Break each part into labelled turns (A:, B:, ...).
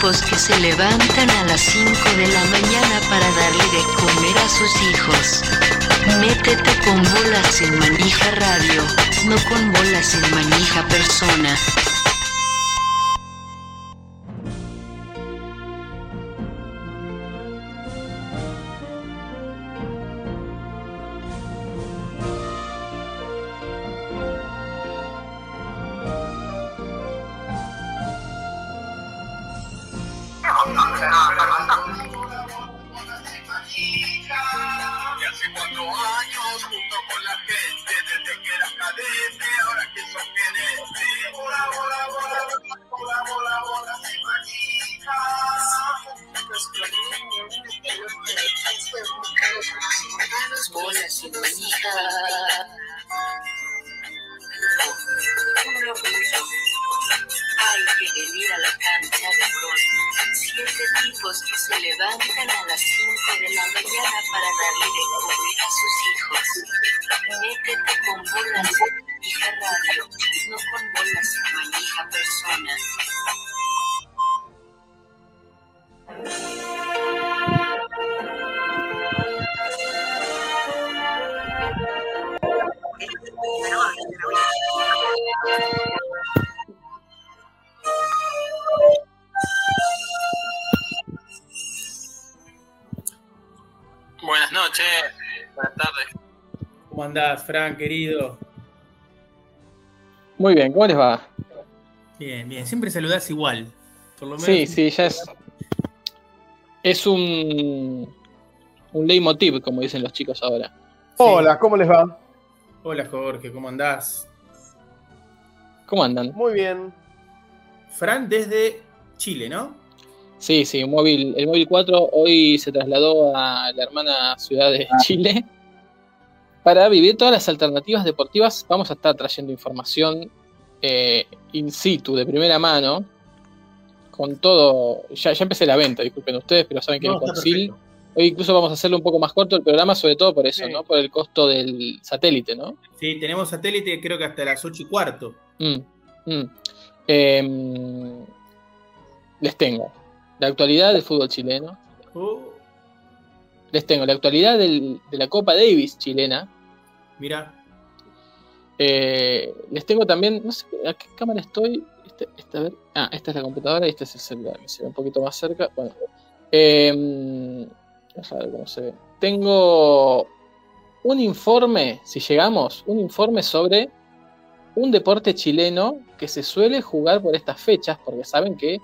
A: que se levantan a las 5 de la mañana para darle de comer a sus hijos. Métete con bolas en manija radio, no con bolas en manija persona.
B: Fran, querido?
C: Muy bien, ¿cómo les va?
B: Bien, bien. Siempre saludás igual. Por lo menos.
C: Sí, sí, ya es. Es un. Un leitmotiv, como dicen los chicos ahora.
D: Hola, ¿cómo les va?
B: Hola, Jorge, ¿cómo andás?
C: ¿Cómo andan?
D: Muy bien.
B: Fran desde Chile, ¿no?
C: Sí, sí, un móvil, el móvil 4 hoy se trasladó a la hermana ciudad de Chile para vivir todas las alternativas deportivas. Vamos a estar trayendo información eh, in situ, de primera mano, con todo. Ya, ya empecé la venta, disculpen ustedes, pero saben que
B: No,
C: el Concil. Hoy incluso vamos a hacerlo un poco más corto el programa, sobre todo por eso,
D: Sí.
C: ¿no? Por el costo del satélite, ¿no?
B: Sí, tenemos satélite creo que hasta las 8 y cuarto.
C: Mm, mm. Em, les tengo la actualidad del fútbol chileno.
B: Oh,
C: Les tengo la actualidad del- de la Copa Davis chilena.
B: Mira,
C: Eh, les tengo también, no sé a qué cámara estoy. Este- esta, a ver. Ah, esta es la computadora y este es el celular, que se ve un poquito más cerca. Bueno, vamos a ver cómo se ve. Tengo un informe, si llegamos, un informe sobre un deporte chileno que se suele jugar por estas fechas, porque saben que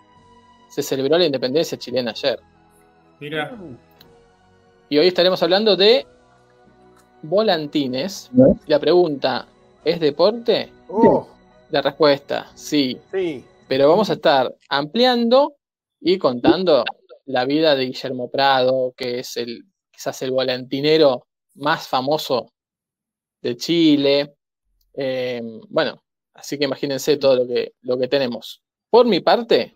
C: se celebró la independencia chilena ayer.
B: mira.
C: Y hoy estaremos hablando de volantines. La pregunta, ¿es deporte?
D: Oh,
C: La respuesta, sí.
D: sí.
C: Pero vamos a estar ampliando y contando la vida de Guillermo Prado, que es el quizás el volantinero más famoso de Chile. Eh, bueno, así que imagínense todo lo que, lo que tenemos. Por mi parte,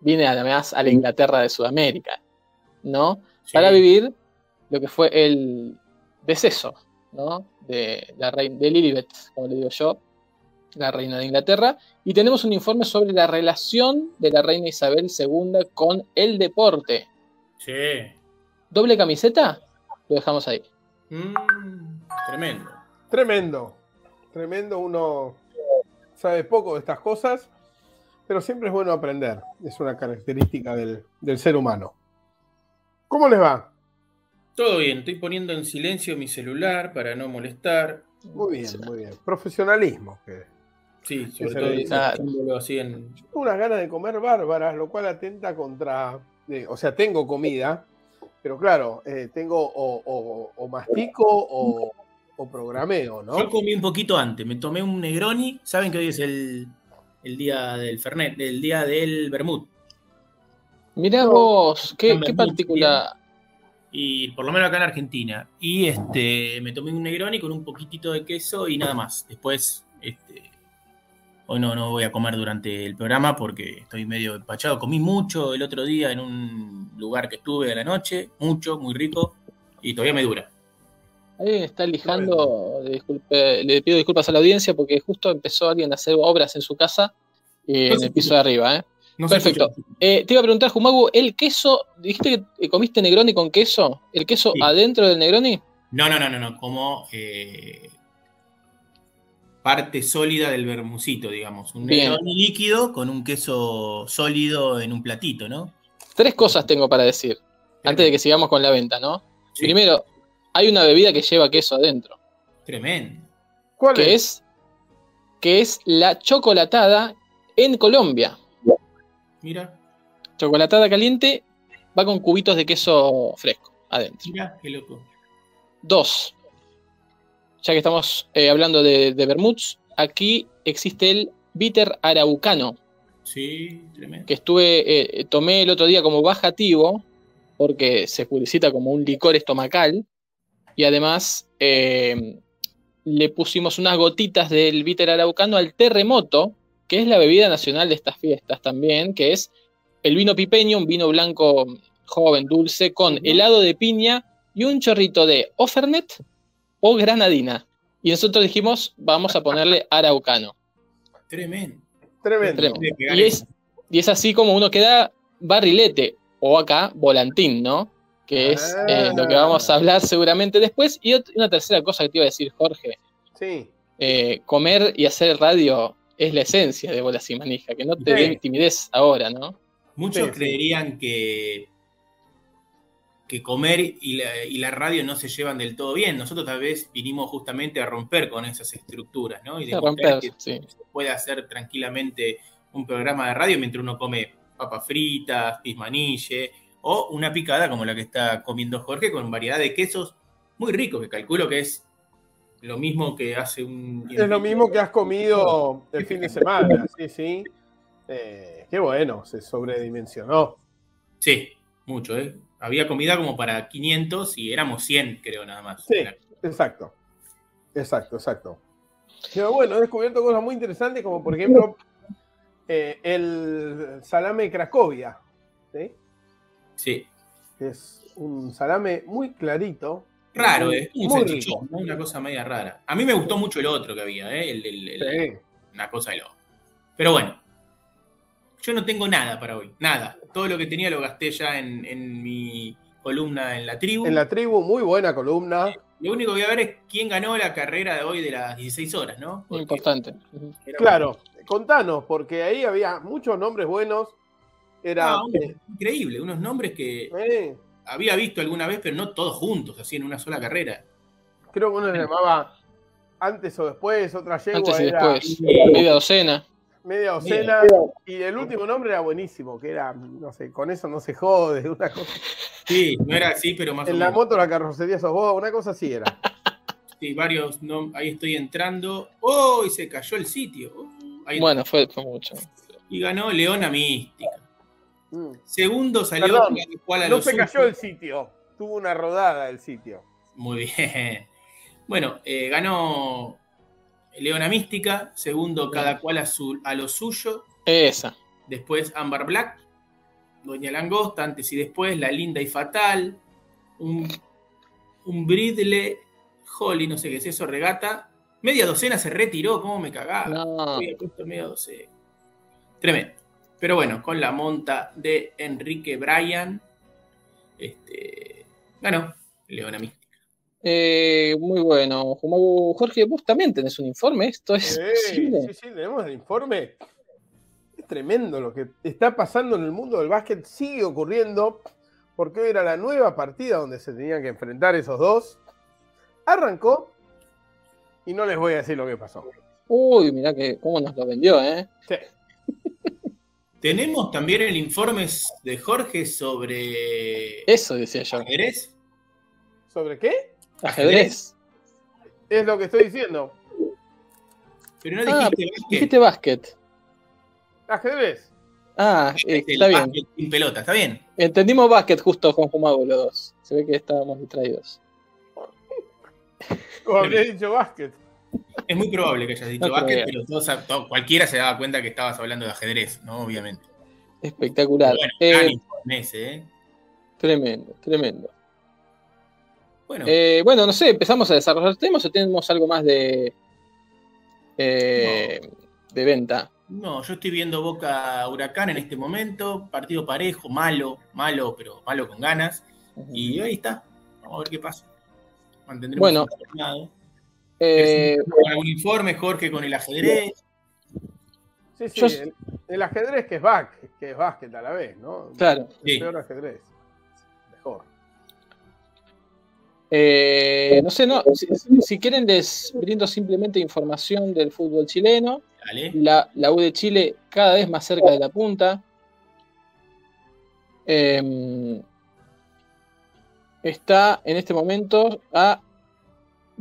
C: vine además a la Inglaterra de Sudamérica, ¿no?
B: Sí.
C: Para vivir lo que fue el deceso, ¿no? De la reina de Lilibet, como le digo yo, la reina de Inglaterra, y tenemos un informe sobre la relación de la reina Isabel II con el deporte.
B: Sí.
C: ¿Doble camiseta? Lo dejamos ahí.
B: Mm, tremendo.
D: Tremendo. Tremendo. Uno sabe poco de estas cosas, pero siempre es bueno aprender. Es una característica del, del ser humano. ¿Cómo les va?
B: Todo bien, estoy poniendo en silencio mi celular para no molestar.
D: Muy bien, muy bien. Profesionalismo. que-
B: Sí, sobre
D: se
B: todo así en.
D: Tengo unas ganas de comer bárbaras, lo cual atenta contra. eh, o sea, tengo comida, pero claro, eh, tengo o, o- o mastico o, o programeo, ¿no?
B: Yo comí un poquito antes, me tomé un Negroni. Saben que hoy es el, el día del Fernet, el día del Bermud.
C: Mirá
D: No,
C: vos, qué,
B: no
C: qué particular.
B: Y por lo menos acá en Argentina. Y este, me tomé un Negroni con un poquitito de queso y nada más. Después, este, hoy no, no voy a comer durante el programa porque estoy medio empachado. Comí mucho el otro día en un lugar que estuve a la noche, mucho, muy rico, y todavía me dura.
C: Alguien está lijando, le, disculpe- le pido disculpas a la audiencia porque justo empezó alguien a hacer obras en su casa Y
B: No
C: en el piso de arriba, ¿eh?
B: No
C: Perfecto. Eh, Te iba a preguntar, Jumagu, ¿el queso, dijiste que comiste Negroni con queso? ¿El queso
B: Sí.
C: adentro del Negroni?
B: No, no, no, no, no, como eh, parte sólida del vermucito, digamos. Un
C: Bien.
B: Negroni líquido con un queso sólido en un platito, ¿no?
C: Tres cosas tengo para decir, antes de que sigamos con la venta, ¿no?
B: Sí,
C: Primero, hay una bebida que lleva queso adentro,
B: Tremendo.
D: ¿Cuál
C: que
D: es?
C: es, que es la chocolatada en Colombia.
B: Mira,
C: Chocolatada caliente va con cubitos de queso fresco adentro.
B: mira, qué loco.
C: Dos, ya que estamos eh, hablando de, de vermuts, aquí existe el bitter araucano,
B: Sí, tremendo.
C: que estuve, eh, tomé el otro día como bajativo, porque se publicita como un licor estomacal, y además eh, le pusimos unas gotitas del bitter araucano al terremoto, que es la bebida nacional de estas fiestas también, que es el vino pipeño, un vino blanco joven, dulce, con helado de piña y un chorrito de o Fernet o granadina. Y nosotros dijimos, vamos a ponerle araucano.
B: Tremendo.
D: Tremendo.
C: Y es, y es así como uno queda barrilete, o acá volantín, ¿no? Que es eh, lo que vamos a hablar seguramente después. Y una tercera cosa que te iba a decir, Jorge,
D: Sí.
C: eh, comer y hacer radio es la esencia de Bolas y Manija, que no te
D: Sí.
C: dé timidez ahora, ¿no?
B: Muchos
D: Sí, sí.
B: creerían que, que comer y la, y la radio no se llevan del todo bien. Nosotros tal vez vinimos justamente a romper con esas estructuras, ¿no? Y
C: A
B: demostrar
C: romper,
B: que
C: sí.
B: se puede hacer tranquilamente un programa de radio mientras uno come papas fritas, pismanille o una picada como la que está comiendo Jorge con variedad de quesos muy ricos, que calculo que es lo mismo que hace un...
D: Es lo mismo que has comido el fin de semana, sí, sí. Eh, qué bueno, se sobredimensionó.
B: Sí, mucho, ¿eh? Había comida como para 500 y éramos 100, creo, nada más.
D: Sí. Exacto. Exacto, exacto. Pero bueno, he descubierto cosas muy interesantes, como por ejemplo eh, el salame Cracovia, ¿sí?
B: Sí.
D: es un salame muy clarito.
B: Raro, ¿eh? Un
D: muy.
B: Una cosa media rara. A mí me gustó mucho el otro que había, ¿eh? El, el-. Una cosa de lo. Pero bueno. Yo no tengo nada para hoy. Nada. Todo lo que tenía lo gasté ya en, en mi columna en la tribu.
D: En la tribu, muy buena columna.
B: Lo único que voy a ver es quién ganó la carrera de hoy de las 16 horas, ¿no?
C: Muy
B: Porque
C: importante.
D: Claro, contanos, porque ahí había muchos nombres buenos. Era.
B: Ah, un-
D: eh,
B: increíble. Unos nombres que
D: eh,
B: había visto alguna vez, pero no todos juntos, así en una sola carrera.
D: creo que uno se llamaba antes o después, otra yegua
C: Antes y
D: era
C: después. Media docena.
D: media docena. Y el último nombre era buenísimo, que era, no sé, con eso no se jode, una cosa.
B: Sí, no era así, pero más o
D: En la
B: menos.
D: moto la carrocería sos vos, una cosa así era.
B: Sí, varios. no- ahí estoy entrando. ¡Oh! Y se cayó el sitio. Oh, ahí-
C: Bueno, fue, fue mucho.
B: Y ganó Leona Mística.
D: Mm.
B: Segundo salió
D: Perdón,
B: Cual a
D: No se cayó el sitio, tuvo una rodada el sitio.
B: Muy bien. Bueno, eh, ganó Leona Mística. Segundo, cada cual a, su, a lo suyo.
C: Esa.
B: Después Amber Black. Doña Langosta, antes y después. La Linda y Fatal. Un, un Bridle Holly, no sé qué es eso, regata. Media docena se retiró, ¿cómo me cagaba?
C: No.
B: Media docena. Tremendo. Pero bueno, con la monta de Enrique Bryan, este, ganó Leona Mística.
C: Eh, muy bueno. Jorge, vos también tenés un informe. ¿Esto es posible?
D: sí, sí, tenemos el informe. Es tremendo lo que está pasando en el mundo del básquet, sigue ocurriendo, porque hoy era la nueva partida donde se tenían que enfrentar esos dos. Arrancó y no les voy a decir lo que pasó.
C: Uy, mirá que cómo nos lo vendió, ¿eh?
D: Sí.
B: Tenemos también el informe de Jorge sobre
C: Eso decía yo.
B: ajedrez.
D: ¿Sobre qué?
C: Ajedrez.
D: Es lo que estoy diciendo.
B: Pero no
C: Ah,
B: dijiste básquet.
C: Dijiste básquet.
D: Ajedrez.
C: Ah, eh,
B: El
C: está bien.
B: sin pelota, está bien.
C: Entendimos básquet justo con Jumagu los dos. Se ve que estábamos distraídos.
D: Como habría dicho básquet.
B: Es muy probable que hayas dicho
C: No
B: básquet, pero todos- todo- cualquiera se daba cuenta que estabas hablando de ajedrez, ¿no? Obviamente.
C: Espectacular.
B: Bueno,
C: Eh,
B: ese, ¿eh?
C: tremendo, tremendo.
B: Bueno,
C: Eh, bueno, no sé, empezamos a desarrollar temas o tenemos algo más de, eh, de venta.
B: No, yo estoy viendo Boca Huracán en este momento, partido parejo, malo, malo, pero malo con ganas. Y ahí está, vamos a ver qué pasa. Mantendremos
C: Bueno. Eh,
B: algún informe, Jorge, con el ajedrez.
D: Sí, sí,
C: Yo-
D: el, el ajedrez que es back, que es básquet a la vez, ¿no?
C: Claro.
D: El
B: Sí.
D: peor ajedrez. Mejor.
C: eh, no sé, no, si, si quieren les brindo simplemente información del fútbol chileno. La, la U de Chile cada vez más cerca de la punta. Eh, está en este momento a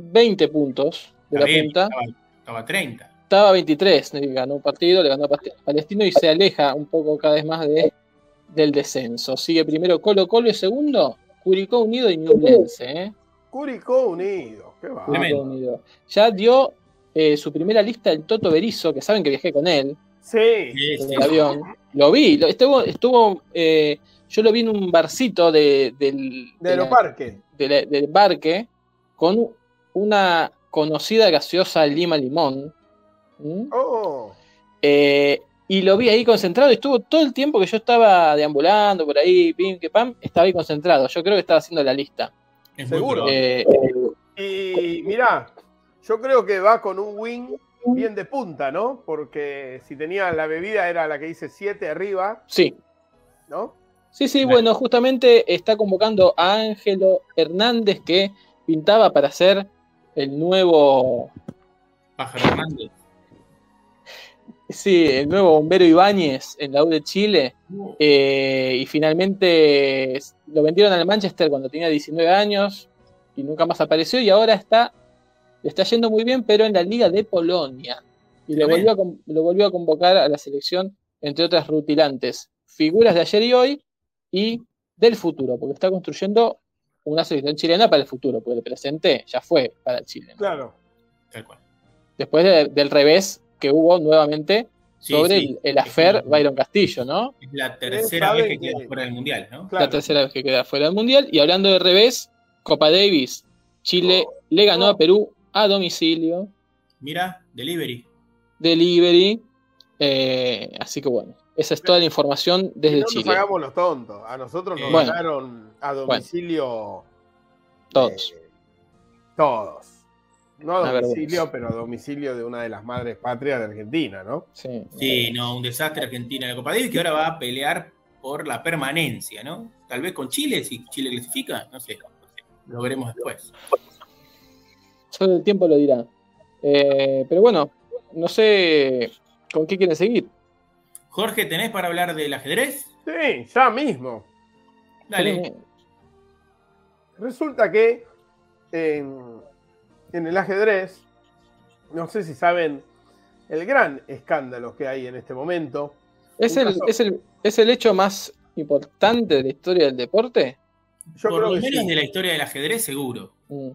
C: 20 puntos de
B: Está
C: la
B: bien,
C: punta.
B: estaba, estaba 30.
C: Estaba a 23, le ganó un partido, le ganó a Palestino y se aleja un poco cada vez más de, del descenso. Sigue primero Colo Colo y segundo Curicó Unido y Ñublense. ¿eh?
D: Curicó Unido. Qué va.
C: Curicó Unido. Ya dio eh, su primera lista el Toto Berizo, que saben que viajé con él
D: Sí.
C: En
B: sí.
C: el avión. Lo vi, lo- estuvo, estuvo eh, yo lo vi en un barcito de, del,
D: De
C: de la-
D: Aeroparque.
C: de del barque con una conocida gaseosa Lima Limón. ¿Mm?
D: Oh.
C: Eh, y lo vi ahí concentrado y estuvo todo el tiempo que yo estaba deambulando por ahí, pim, que pam, estaba ahí concentrado. Yo creo que estaba haciendo la lista.
B: Es
D: Seguro.
C: Eh,
D: Y mirá, yo creo que va con un wing bien de punta, ¿no? Porque si tenía la bebida era la que dice 7 arriba,
C: sí,
D: ¿no?
C: sí, sí,
B: Claro.
C: bueno, justamente está convocando a Ángelo Hernández que pintaba para ser el nuevo,
B: Pájaro Hernández.
C: sí, el nuevo bombero Ibáñez en la U de Chile. Eh, y finalmente lo vendieron al Manchester cuando tenía 19 años y nunca más apareció y ahora está, le está yendo muy bien, pero en la Liga de Polonia. Y lo volvió, a, lo volvió a convocar a la selección, entre otras rutilantes, figuras de ayer y hoy y del futuro, porque está construyendo una selección chilena para el futuro, porque el presente ya fue para el Chile. ¿no?
D: Claro.
B: Tal cual.
C: Después de- del revés que hubo nuevamente
B: Sí,
C: sobre
B: sí.
C: el, el afer Byron Castillo, ¿no?
B: Es la tercera vez que
D: que-
B: queda fuera del mundial, ¿no?
D: Claro.
C: la tercera vez que queda fuera del Mundial. Y hablando de revés, Copa Davis, Chile
D: Oh.
C: le ganó a Perú a domicilio,
B: Mira, delivery.
C: delivery. eh, así que bueno, esa es toda la información desde
D: no
C: Chile.
D: nos hagamos los tontos. A nosotros nos
B: Bueno.
D: a domicilio
C: Todos.
D: eh, todos. No a domicilio, pero a domicilio de una de las madres patrias de Argentina, ¿no?
C: Sí.
B: Sí, no, un desastre Argentina en la Copa Davis que ahora va a pelear por la permanencia, ¿no? Tal vez con Chile, si Chile clasifica, no sé. Lo veremos después.
C: Solo el tiempo lo dirá. Eh, pero bueno, no sé con qué quieren seguir.
B: Jorge, ¿tenés para hablar del ajedrez?
D: Sí, ya mismo.
B: Dale.
D: Resulta que en, en el ajedrez, no sé si saben el gran escándalo que hay en este momento.
C: ¿Es el, es, el, ¿Es el hecho más importante de la historia del deporte?
D: Yo
B: Por
D: creo
B: lo
D: que
B: menos
D: sí.
B: de la historia del ajedrez, seguro.
C: Mm.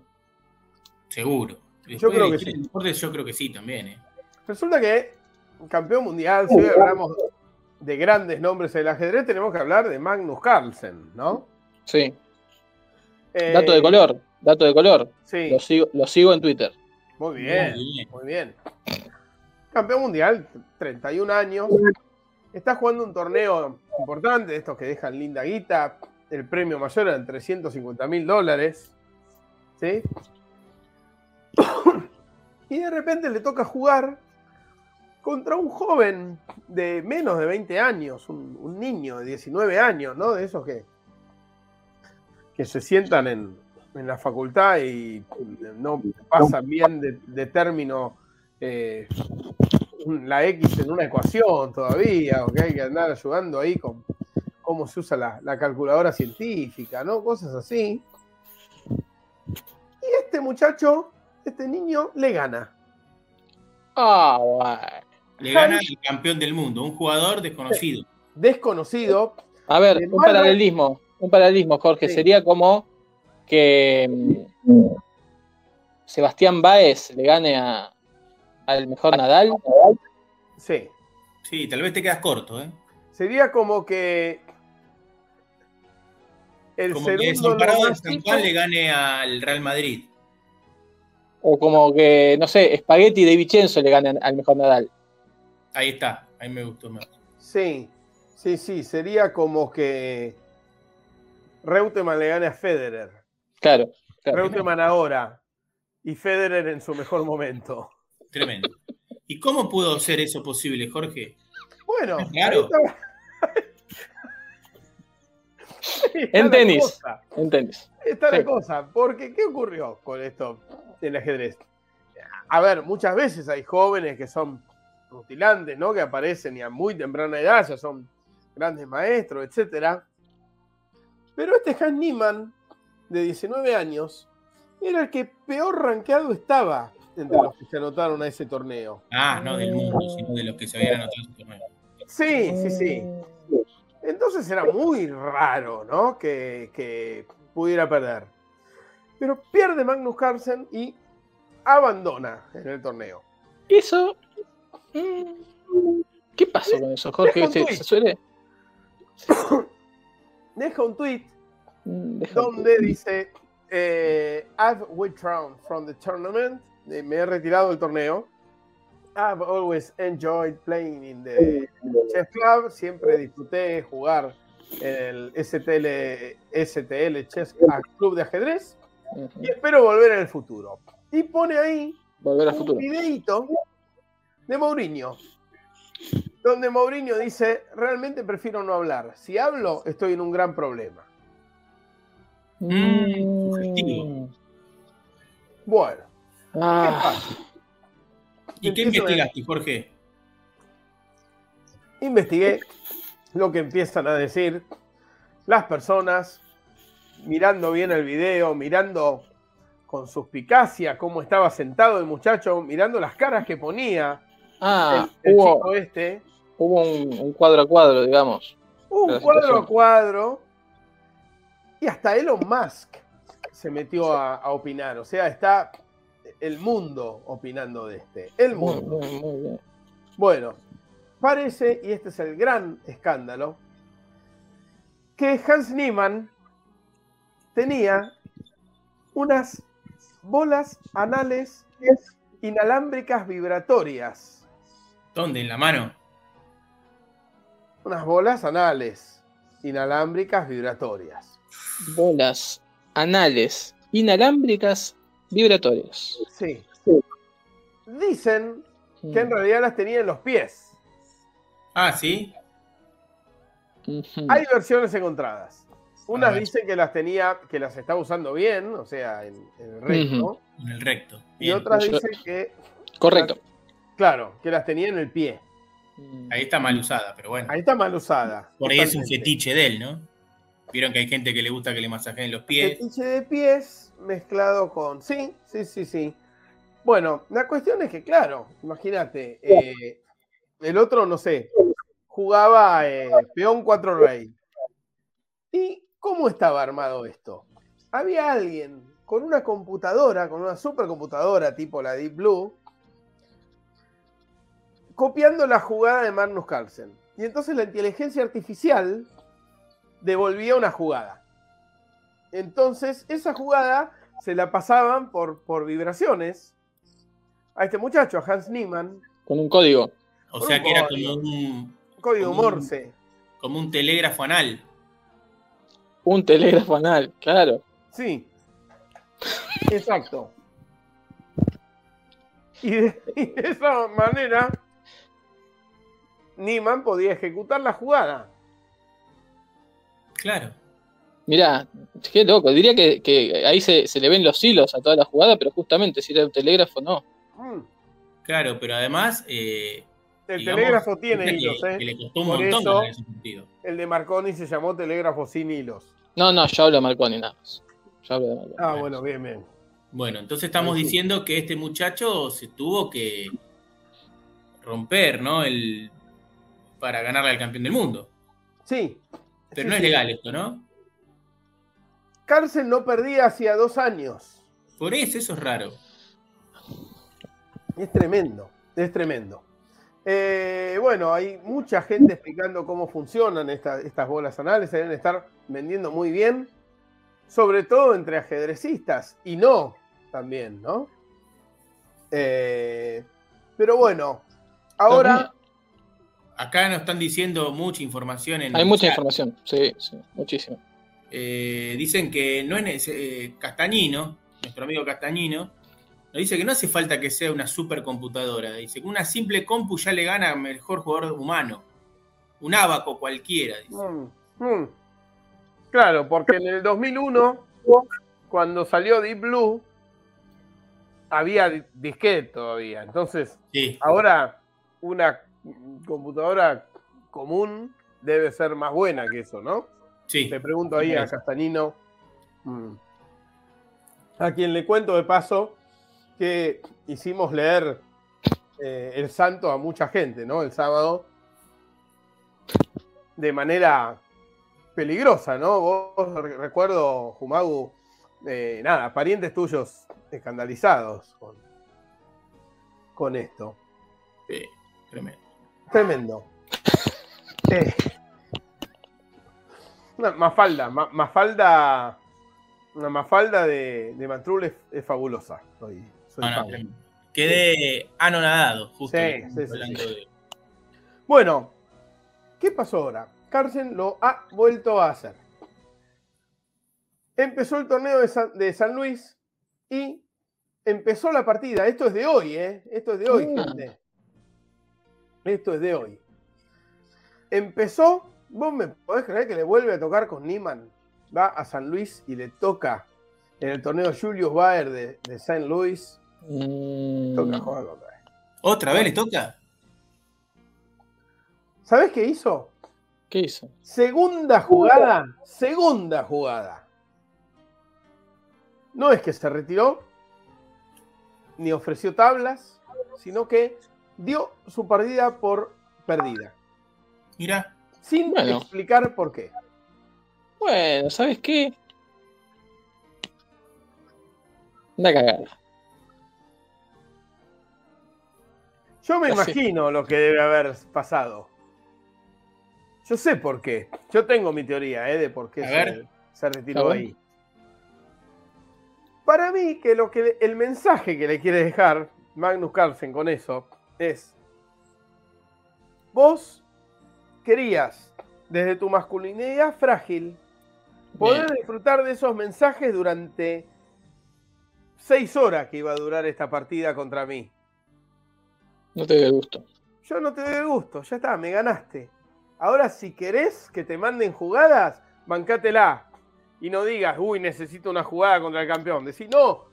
B: Seguro. Después
D: Yo creo
B: de la
D: que
B: historia
D: sí.
B: del deporte, yo creo que sí también, ¿eh?
D: Resulta que campeón mundial, si hoy hablamos de grandes nombres del ajedrez, tenemos que hablar de Magnus Carlsen, ¿no?
C: Sí.
D: Eh,
C: Dato de color, dato de color.
D: Sí,
C: Lo sigo, lo sigo en Twitter.
D: muy bien.
B: Muy bien.
D: Muy bien. Campeón mundial, 31 años. Está jugando un torneo importante, de estos que dejan linda guita. El premio mayor eran 350 mil dólares. ¿Sí? Y de repente le toca jugar contra un joven de menos de 20 años, un, niño de 19 años, ¿no? De esos que, que se sientan en, en la facultad y no pasan bien de, término eh, la X en una ecuación todavía, o que hay que andar ayudando ahí con cómo se usa la, la calculadora científica, ¿no? Cosas así. Y este muchacho, este niño, le gana.
C: Ah, bueno.
B: Le gana el campeón del mundo, un jugador desconocido.
D: Desconocido.
C: A ver, un paralelismo, un paralelismo, Jorge.
D: Sí.
C: Sería como que mm, Sebastián Báez le gane a, al mejor Nadal.
D: Sí.
B: Sí, tal vez te quedas corto, ¿eh?
D: Sería como que. El
B: Como que
D: segundo nomás
B: San Juan le gane al Real Madrid.
C: O como que, no sé, Spaghetti de Vicenzo le gane al mejor Nadal.
B: Ahí está, ahí me gustó más.
D: Sí, sí, sí, sería como que Reutemann le gane a Federer.
C: Claro, claro.
D: Reutemann ahora y Federer en su mejor momento.
B: Tremendo. ¿Y cómo pudo ser eso posible, Jorge?
D: Bueno,
B: Claro.
C: En
D: la
C: tenis. En tenis.
D: Está la
C: Sí.
D: cosa, porque ¿qué ocurrió con esto del ajedrez? A ver, muchas veces hay jóvenes que son rutilantes, ¿no? Que aparecen y a muy temprana edad ya son grandes maestros, etcétera. Pero este Hans Niemann, de 19 años, era el que peor rankeado estaba entre los que se anotaron a ese torneo.
B: Ah, no del mundo, sino de los que se habían anotado en ese torneo.
D: Sí, sí, sí. Entonces era muy raro, ¿no? Que, que pudiera perder. Pero pierde Magnus Carlsen y abandona en el torneo.
C: Eso. ¿Qué pasó con eso, Jorge?
D: Deja un
C: ¿Se, se suele?
D: Deja un tweet
C: Mm, deja-
D: donde dice: eh, I've withdrawn from the tournament. Eh, Me he retirado del torneo. I've always enjoyed playing in the chess club. Siempre disfruté jugar en el STL, STL Chess Club de ajedrez. Y espero volver en el futuro. Y pone ahí
C: Volver al
D: un
C: futuro.
D: De Mourinho, donde Mourinho dice, realmente prefiero no hablar. Si hablo, estoy en un gran problema.
B: Mm, sugestivo.
D: Bueno, ¿qué
C: Ah,
D: pasa?
B: ¿Y qué investigaste, Jorge?
D: Investigué lo que empiezan a decir las personas, mirando bien el video, mirando con suspicacia cómo estaba sentado el muchacho, mirando las caras que ponía
C: ah,
D: el, el
C: hubo,
D: chico este.
C: hubo un, un cuadro a cuadro, digamos.
D: un cuadro
C: situación.
D: a cuadro y hasta Elon Musk se metió a, a opinar. O sea, está el mundo opinando de este. El mundo.
C: muy, muy bien.
D: Bueno, parece, y este es el gran escándalo, que Hans Niemann tenía unas bolas anales inalámbricas vibratorias.
B: ¿Dónde? ¿En la mano?
D: Unas bolas anales inalámbricas vibratorias.
C: Bolas anales inalámbricas vibratorias.
D: Sí. Dicen que en
C: Mm,
D: realidad las tenía en los pies.
B: Ah, sí.
D: Hay versiones encontradas. Unas dicen que las tenía, que las estaba usando bien, o sea, en, en el recto.
B: En el recto.
D: Y otras
C: Yo-
D: dicen que,
C: Correcto.
D: Claro, que las tenía en el pie.
C: Mm,
B: Ahí está mal usada, pero bueno.
D: Ahí está mal usada.
B: Por ahí es un fetiche de él, ¿no? Vieron que hay gente que le gusta que le masajeen los pies.
D: Fetiche de pies mezclado con. Sí, sí, sí, sí. Bueno, la cuestión es que, claro, imagínate, eh, el otro, no sé, jugaba eh, peón 4 rey. ¿Y cómo estaba armado esto? Había alguien con una computadora, con una supercomputadora tipo la Deep Blue, copiando la jugada de Magnus Carlsen. Y entonces la inteligencia artificial devolvía una jugada. Entonces, esa jugada se la pasaban por, por vibraciones a este muchacho, a Hans Niemann,
C: Con un código.
B: O sea que era como un,
D: código
B: Como un-
D: Morse.
B: como un telégrafo anal.
C: Un telégrafo anal, claro.
D: Sí. Exacto. Y de, y de esa manera, Niemann podía ejecutar la jugada.
B: Claro.
C: Mirá, qué loco. Diría que, que ahí se, se le ven los hilos a toda la jugada, pero justamente si era un telégrafo, no.
D: Mm.
B: Claro, pero además. eh,
D: El
B: digamos,
D: telégrafo tiene
B: que-
D: hilos,
B: que
D: ¿eh?
B: le costó un
D: Por
B: montón
D: eso-
B: ese sentido.
D: El de Marconi se llamó telégrafo sin hilos.
C: No, no, yo hablo de Marconi nada más. Yo hablo de Marconi.
D: Ah, bueno, bien, bien.
B: Bueno, entonces estamos
D: sí.
B: diciendo que este muchacho se tuvo que romper, ¿no? El, para ganarle al campeón del mundo.
D: Sí.
B: Pero
D: Sí,
B: no es
D: sí.
B: legal esto, ¿no?
D: Carlsen no perdía hacía dos años.
B: Por eso, eso es raro.
D: Es tremendo, es tremendo. Eh, bueno, hay mucha gente explicando cómo funcionan esta- estas bolas anales, se deben estar vendiendo muy bien, sobre todo entre ajedrecistas y no también, ¿no? Eh, pero bueno, ahora
B: Acá nos están diciendo mucha información en
C: Hay mucha
B: chat.
C: información, sí, sí, muchísimo.
B: Eh, dicen que no es eh, Castañino, nuestro amigo Castañino, nos dice que no hace falta que sea una supercomputadora. Dice que una simple compu ya le gana al mejor jugador humano. Un abaco cualquiera. dice.
D: Mm, mm. Claro, porque en el 2001, cuando salió Deep Blue, había di- disquete todavía. Entonces,
B: Sí,
D: ahora una computadora común debe ser más buena que eso, ¿no?
B: sí.
D: Le pregunto ahí a Castanino, mm, a quien le cuento de paso que hicimos leer eh, el santo a mucha gente, ¿no? El sábado, de manera peligrosa, ¿no? Vos re- recuerdo, Jumagu, eh, nada, parientes tuyos escandalizados con, con esto.
B: Sí, tremendo.
D: Tremendo. Eh, una mafalda, ma- mafalda, una mafalda de, de Mantrul es, es fabulosa. Soy, soy
B: No, no,
D: fan.
B: tremendo. Quedé anonadado, justo.
D: Sí, sí, sí,
B: hablando
D: sí.
B: de-
D: Bueno, ¿qué pasó ahora? Carson lo ha vuelto a hacer. Empezó el torneo de San, de San Luis y empezó la partida. Esto es de hoy, ¿eh? Esto es de hoy,
C: Ah.
D: gente. Esto es de hoy. Empezó, vos me podés creer que le vuelve a tocar con Niman. Va a San Luis y le toca en el torneo Julius Baer de, de San Luis.
C: Mm,
D: Toca jugar contra él.
B: ¿Otra vez le toca?
D: ¿Sabés qué hizo?
C: ¿Qué hizo?
D: Segunda jugada, segunda jugada. No es que se retiró, ni ofreció tablas, sino que dio su partida por perdida,
B: Mira,
D: sin
C: Bueno.
D: explicar por qué.
C: Bueno, ¿sabes qué? Una cagada.
D: Yo me
C: Así.
D: imagino lo que debe haber pasado. Yo sé por qué. Yo tengo mi teoría ¿eh? de por qué se, se retiró ahí. Para mí, que lo que el mensaje que le quiere dejar Magnus Carlsen con eso es: Vos querías, desde tu masculinidad frágil, poder disfrutar de esos mensajes durante seis horas que iba a durar esta partida contra mí.
C: No te doy gusto.
D: Yo no te doy gusto, ya está, me ganaste. Ahora, si querés que te manden jugadas, bancátela. Y no digas, uy, necesito una jugada contra el campeón. Decís, no,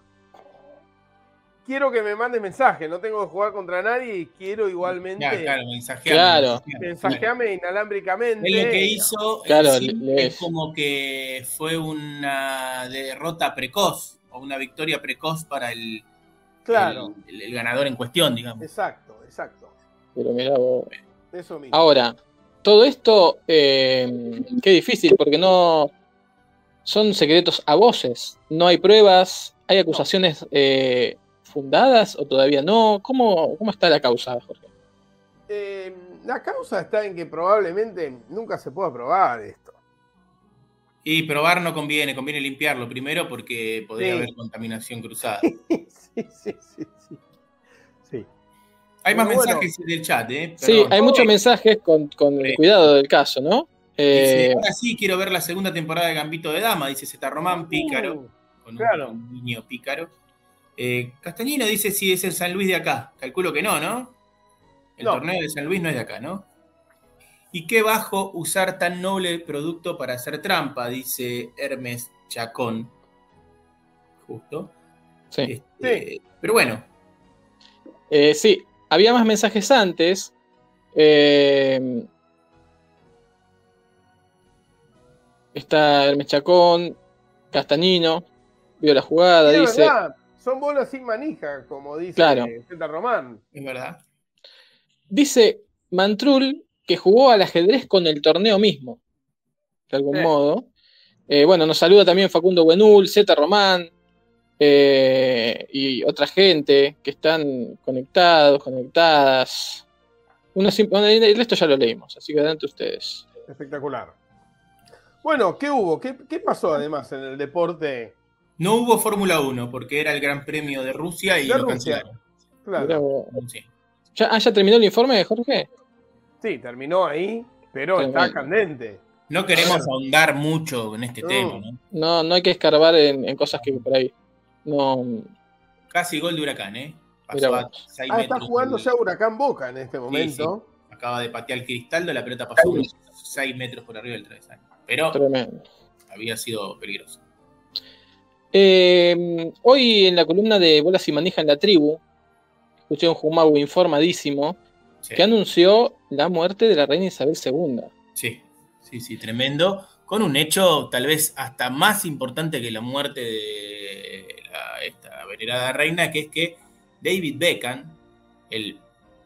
D: quiero que me mandes mensaje, no tengo que jugar contra nadie y quiero igualmente
B: ya, claro, mensajeame,
C: Claro.
B: mensajeame.
D: inalámbricamente.
B: Él lo que hizo
C: Claro,
B: sí, es como que fue una derrota precoz o una victoria precoz para el,
D: Claro,
B: el, el ganador en cuestión, digamos.
D: exacto, exacto.
C: Pero mira vos.
D: Eso mismo.
C: Ahora, todo esto, eh, qué difícil, porque no son secretos a voces. No hay pruebas, hay acusaciones eh, fundadas o todavía no. ¿Cómo, cómo está la causa, Jorge?
D: Eh, la causa está en que probablemente nunca se pueda probar esto.
B: Y probar no conviene, conviene limpiarlo primero porque podría
D: Sí.
B: haber contaminación cruzada.
D: sí, sí, sí, sí. Sí.
B: Hay más
D: bueno.
B: mensajes del chat, ¿eh?
C: Sí, hay muchos mensajes con, con el
B: Sí.
C: cuidado del caso, ¿no?
B: Dice,
C: Eh,
B: ahora sí quiero ver la segunda temporada de Gambito de Dama, dice Zeta Román, pícaro,
D: Uh,
B: con un,
D: claro.
B: un niño pícaro. Eh, Castañino dice si es el San Luis de acá. Calculo que no, ¿no? El
D: No.
B: torneo de San Luis no es de acá, ¿no? Y qué bajo usar tan noble producto para hacer trampa, dice Hermes Chacón. Justo.
C: sí.
B: Este, Pero bueno,
C: Eh, sí, había más mensajes antes. Eh, está Hermes Chacón, Castañino, vio la jugada,
D: sí,
C: dice.
D: verdad, son bolas sin manija, como dice
C: Claro.
D: Zeta Román.
B: es verdad.
C: Dice Mantrul que jugó al ajedrez con el torneo mismo, de algún modo. Eh, bueno, nos saluda también Facundo Buenul, Z Román eh, y otra gente que están conectados, conectadas. Uno bueno, el resto ya lo leímos, así que adelante ustedes.
D: Espectacular. Bueno, ¿qué hubo? ¿Qué, qué pasó además en el deporte?
B: No hubo Fórmula 1 porque era el Gran Premio de Rusia y
D: De
B: lo
D: Rusia.
B: cancelaron.
D: Claro.
B: Sí.
C: ¿Ya, ah, ¿ya terminó el informe, Jorge?
D: Sí, terminó ahí, pero
C: Tremendo.
D: está candente.
B: No queremos ahondar mucho en este
D: No.
B: tema, ¿no?
C: No, no hay que escarbar en, en cosas que por ahí. No.
B: Casi gol de Huracán, ¿eh? Pasó a
C: vos.
B: 6
D: Ah, está jugando ya Huracán Boca en este momento.
B: Acaba de patear el cristaldo, la pelota pasó unos 6 metros por arriba del travesaño. Pero
C: Tremendo.
B: había sido peligroso.
C: Eh, hoy en la columna de Bolas y Manija en la tribu, escuché un Jumagu informadísimo
B: Sí,
C: que anunció la muerte de la reina Isabel II.
B: sí, sí, sí, tremendo. Con un hecho tal vez hasta más importante que la muerte de la- esta venerada reina, que es que David Beckham, el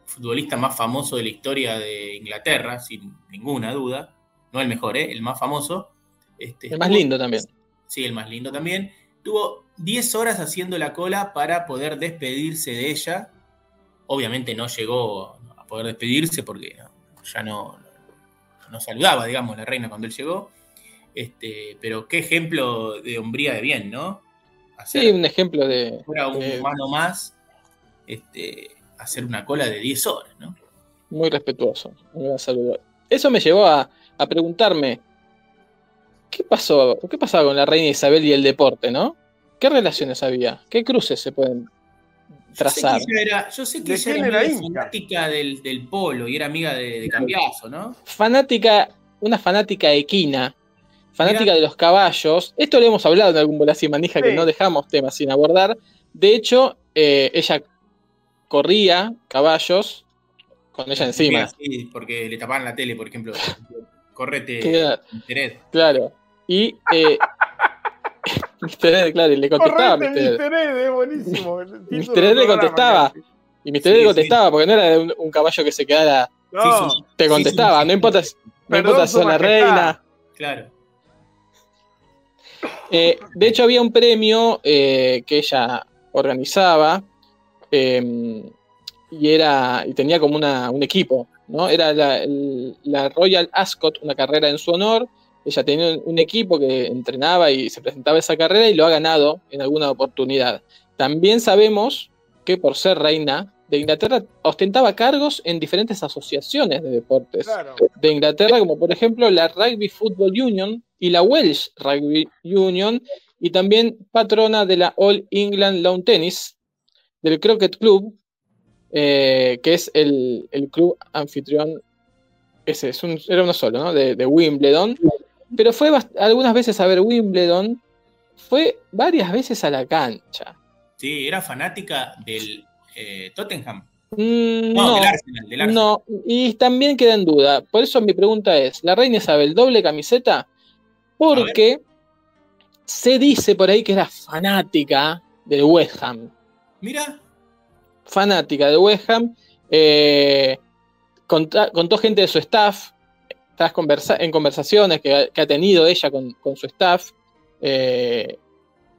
B: futbolista más famoso de la historia de Inglaterra, sin ninguna duda, no el mejor, ¿eh? el más famoso. Este,
C: El más lindo también.
B: Sí, el más lindo también. Tuvo 10 horas haciendo la cola para poder despedirse de ella. Obviamente no llegó a poder despedirse porque ya no, no saludaba, digamos, la reina cuando él llegó. Este, pero qué ejemplo de hombría de bien, ¿no? Hacer,
C: Sí, un ejemplo de.
B: fuera un humano más, este, hacer una cola de 10 horas, ¿no?
C: muy respetuoso. Eso me llevó a, a preguntarme: ¿qué pasó? ¿Qué pasaba con la reina Isabel y el deporte, no? ¿Qué relaciones había? ¿Qué cruces se pueden trazar?
B: Yo sé que ella era, yo sé que
D: ¿De
B: ella
D: quién
B: era
D: era
B: medio
D: hincha?
B: fanática del, del polo y era amiga de, de Cambiazo, ¿no?
C: Fanática, una fanática equina, fanática
B: Mirá.
C: de los caballos. Esto lo hemos hablado en algún bolas y manija que no dejamos temas sin abordar. De hecho, eh, ella corría caballos con ella encima.
B: Sí, porque le tapaban la tele, por ejemplo. Correte, interés.
C: Claro. Y eh, Mr. Ed, claro, y le contestaba a
D: Correcto,
C: Mr. Ed.
D: Mr. Ed, es buenísimo. del
C: Ed le contestaba. Y Mr.
B: Sí,
C: Ed
B: sí.
C: contestaba, porque no era un, un caballo que se quedara.
D: No,
B: Sí,
C: Te
B: Sí,
C: contestaba,
B: sí,
C: no importa, si- no importa si la reina.
B: Claro.
C: Eh, de hecho, había un premio eh, que ella organizaba eh, y era y tenía como una, un equipo, ¿no? Era la, el- la Royal Ascot, una carrera en su honor. Ella tenía un, equipo que entrenaba y se presentaba esa carrera y lo ha ganado en alguna oportunidad. También sabemos que por ser reina de Inglaterra ostentaba cargos en diferentes asociaciones de deportes
D: Claro.
C: de Inglaterra, como por ejemplo la Rugby Football Union y la Welsh Rugby Union, y también patrona de la All England Lawn Tennis, del Croquet Club, eh, que es el, el club anfitrión, ese es un- era uno solo, ¿no? De, de Wimbledon, pero fue algunas veces a ver Wimbledon, fue varias veces a la cancha.
B: Sí, era fanática del eh, Tottenham.
C: Mm,
B: No,
C: no,
B: del Arsenal, del Arsenal.
C: No, y también queda en duda. Por eso mi pregunta es: ¿la reina Isabel doble camiseta? Porque se dice por ahí que era fanática del West Ham.
B: Mira,
C: Fanática del West Ham. eh, contó gente de su staff. Conversa- en conversaciones que, ha- que ha tenido ella con, con su staff. eh,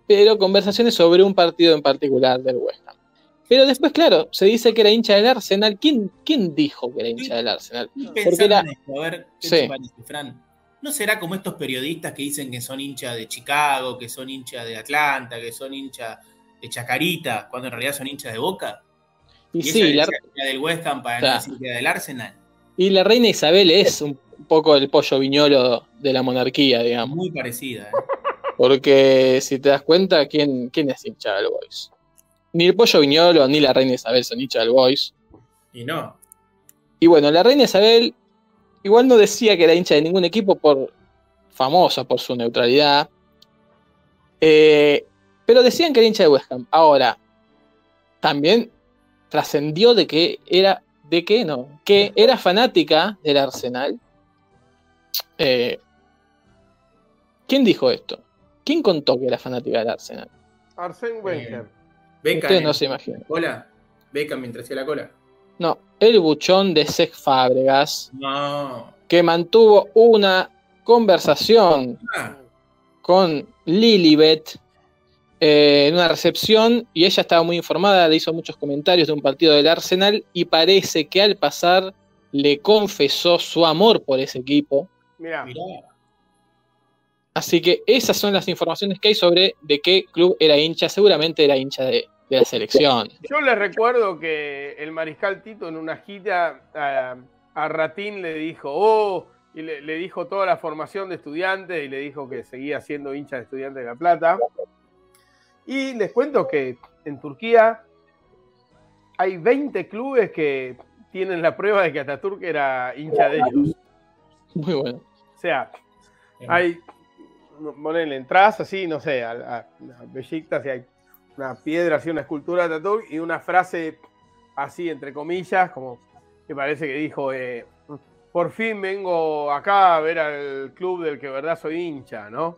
C: pero conversaciones sobre un partido en particular del West Ham. Pero después, claro, se dice que era hincha del Arsenal. ¿Quién, quién dijo que era hincha del Arsenal? Porque
B: esto, a ver, ¿qué
C: Sí.
B: te parece, Fran? ¿No será como estos periodistas que dicen que son hinchas de Chicago, que son hinchas de Atlanta, que son hinchas de Chacarita, cuando en realidad son hinchas de Boca?
C: Y, sí, la,
B: del West Ham para
C: Claro.
B: no decir que era del Arsenal.
C: y la reina Isabel es un poco el pollo viñolo de la monarquía, digamos.
B: Muy parecida. ¿eh?
C: Porque si te das cuenta, ¿quién, quién es hincha del Boys? Ni el pollo viñolo ni la reina Isabel son hincha del Boys.
B: Y no.
C: Y bueno, la reina Isabel igual no decía que era hincha de ningún equipo por famosa por su neutralidad. Eh, pero decían que era hincha de West Ham. Ahora, también trascendió de que era. ¿De qué no? Que era fanática del Arsenal. Eh, ¿Quién dijo esto? ¿Quién contó que era fanática del Arsenal?
D: Arsène Wenger.
B: Beckham
C: Ustedes no se imaginan.
B: la cola. Beckham mientras hacía la cola.
C: No, el buchón de Sec Fábregas,
B: No.
C: que mantuvo una conversación
B: Ah,
C: con Lilibet eh, en una recepción y ella estaba muy informada, le hizo muchos comentarios de un partido del Arsenal y parece que al pasar le confesó su amor por ese equipo.
D: Mirá,
B: mirá.
C: Así que esas son las informaciones que hay sobre de qué club era hincha. Seguramente era hincha de, de la selección.
D: yo les recuerdo que el mariscal Tito en una gira a Ratín le dijo, oh, y le, le dijo toda la formación de estudiantes y le dijo que seguía siendo hincha de estudiantes de La Plata. Y les cuento que en Turquía hay 20 clubes que tienen la prueba de que Ataturk era hincha de ellos.
C: Muy bueno.
D: O sea, hay, ponele, entras así, no sé, a, a, a y hay una piedra así, una escultura de Ataturk y una frase así, entre comillas, como que parece que dijo, eh, por fin vengo acá a ver al club del que verdad soy hincha, ¿no?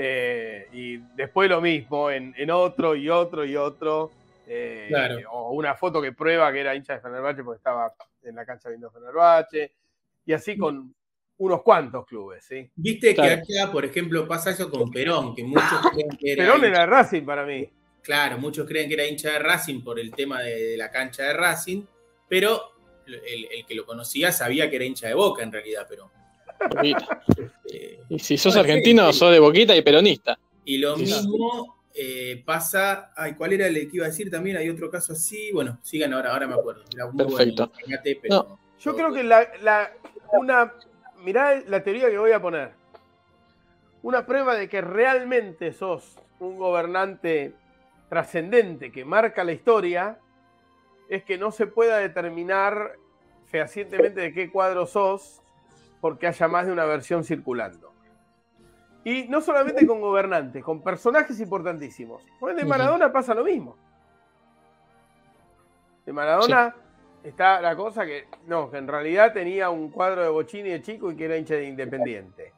D: Eh, y después lo mismo, en, en, otro y otro y otro. Eh,
B: Claro.
D: O una foto que prueba que era hincha de Fenerbahce porque estaba en la cancha viendo Fenerbahce. Y así con unos cuantos clubes, ¿sí?
B: Viste
C: Claro.
B: que acá, por ejemplo, pasa eso con Perón, que muchos creen que era.
D: Perón era Racing para mí.
B: Claro, muchos creen que era hincha de Racing por el tema de, de la cancha de Racing, pero el, el que lo conocía sabía que era hincha de Boca en realidad, pero.
C: Boquita.
B: eh,
C: Y si sos argentino,
B: sí.
C: sos de boquita y peronista.
B: y lo
C: Sí, sí.
B: mismo eh, pasa. Ay, ¿cuál era el que iba a decir también? Hay otro caso así. Bueno, sigan ahora, ahora me acuerdo. Era muy
C: Perfecto.
B: bueno,
D: Yo creo que la, la- una. Mirá la teoría que voy a poner. Una prueba de que realmente sos un gobernante trascendente que marca la historia es que no se pueda determinar fehacientemente de qué cuadro sos porque haya más de una versión circulando. Y no solamente con gobernantes, con personajes importantísimos. Pues de
C: Ujú.
D: Maradona pasa lo mismo. De Maradona está la cosa que, no, que en realidad tenía un cuadro de Bochini de chico y que era hincha de Independiente.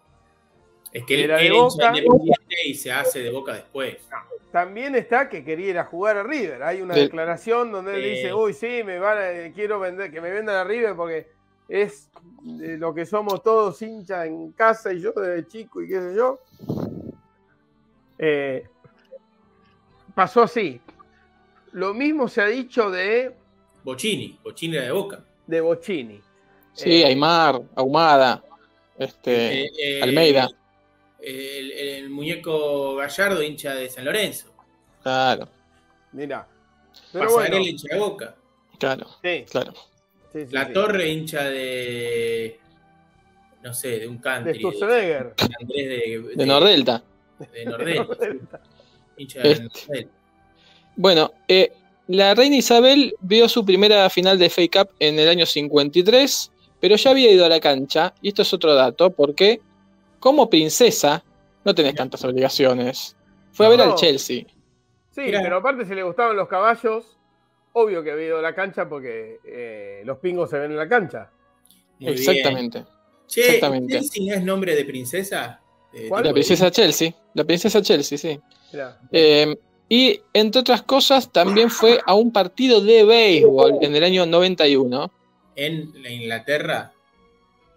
B: Es que él
D: Era de
B: era hincha
D: Boca.
B: independiente y se hace de Boca después.
D: También está que quería ir a jugar a River. Hay una declaración donde él
B: Sí.
D: dice, uy, sí, me van a- quiero vender, que me vendan a River porque es de lo que somos todos hinchas en casa y yo desde chico y qué sé yo. Eh, pasó así. Lo mismo se ha dicho de,
B: Bochini, Bochini era de Boca.
D: de Bochini.
C: Sí,
D: Eh,
C: Aymar, Ahumada, este,
B: Eh, eh,
C: Almeida.
B: El, el muñeco Gallardo, hincha de San Lorenzo.
C: claro,
D: Mira. Pero bueno,
B: hincha de Boca.
C: claro,
D: sí,
C: claro.
D: Sí, sí,
B: La
D: sí.
B: Torre, hincha de. No sé, de un
D: de
B: country. De,
D: Sturzenegger.
B: Andrés de,
C: De Nordelta.
B: De Nordel. hincha de
C: Este.
B: Nordel.
C: Bueno, eh, la reina Isabel vio su primera final de FA Cup en el año 53, pero ya había ido a la cancha, y esto es otro dato, porque como princesa no tenés tantas obligaciones. Fue a ver
D: No.
C: al Chelsea.
D: Sí,
B: Mirá.
D: pero aparte si le gustaban los caballos, obvio que había ido a la cancha porque eh, los pingos se ven en la cancha.
B: Muy
C: Exactamente.
B: bien. Che,
C: exactamente.
B: ¿Chelsea no es nombre de princesa? Eh,
D: ¿Cuál?
C: La princesa Chelsea. La princesa Chelsea, sí.
D: Mirá.
C: Eh, y entre otras cosas, también fue a un partido de béisbol en el año 91.
B: En la Inglaterra.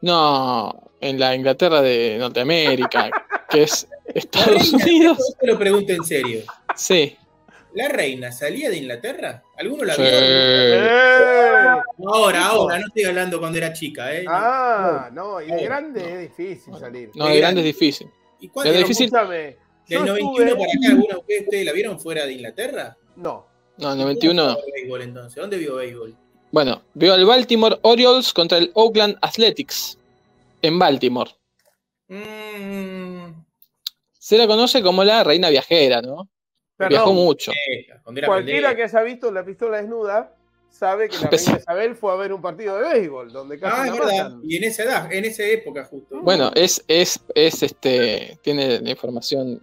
C: No, en la Inglaterra de Norteamérica, que es Estados Unidos.
B: te lo pregunto en serio.
C: Sí.
B: ¿La reina salía de Inglaterra? ¿Alguno la
C: Sí.
B: vio?
D: ¡Eh!
B: Ahora, ahora, no estoy hablando cuando era chica, ¿eh?
D: Ah, no, y de grande
C: no.
D: es difícil salir.
C: No, de grande es difícil.
B: ¿Y cuándo?
C: es difícil.
D: escúchame,
B: ¿Del 91
D: estuve-
B: para acá alguna vez ustedes la vieron fuera de Inglaterra?
D: No,
C: No, 91 no.
B: ¿Dónde vio béisbol entonces? ¿Dónde vio béisbol?
C: Bueno, vio al Baltimore Orioles contra el Oakland Athletics en Baltimore.
B: Mmm.
C: Se la conoce como la reina viajera, ¿no? Viajó
D: perdón.
C: mucho.
B: Cuando era
D: Cualquiera
B: pendeja.
D: que haya visto la pistola desnuda sabe que la reina Isabel fue a ver un partido de béisbol donde casi
B: Ah,
D: la
B: es verdad. Y en esa edad, en esa época justo.
C: Bueno, es, es, es este, tiene la información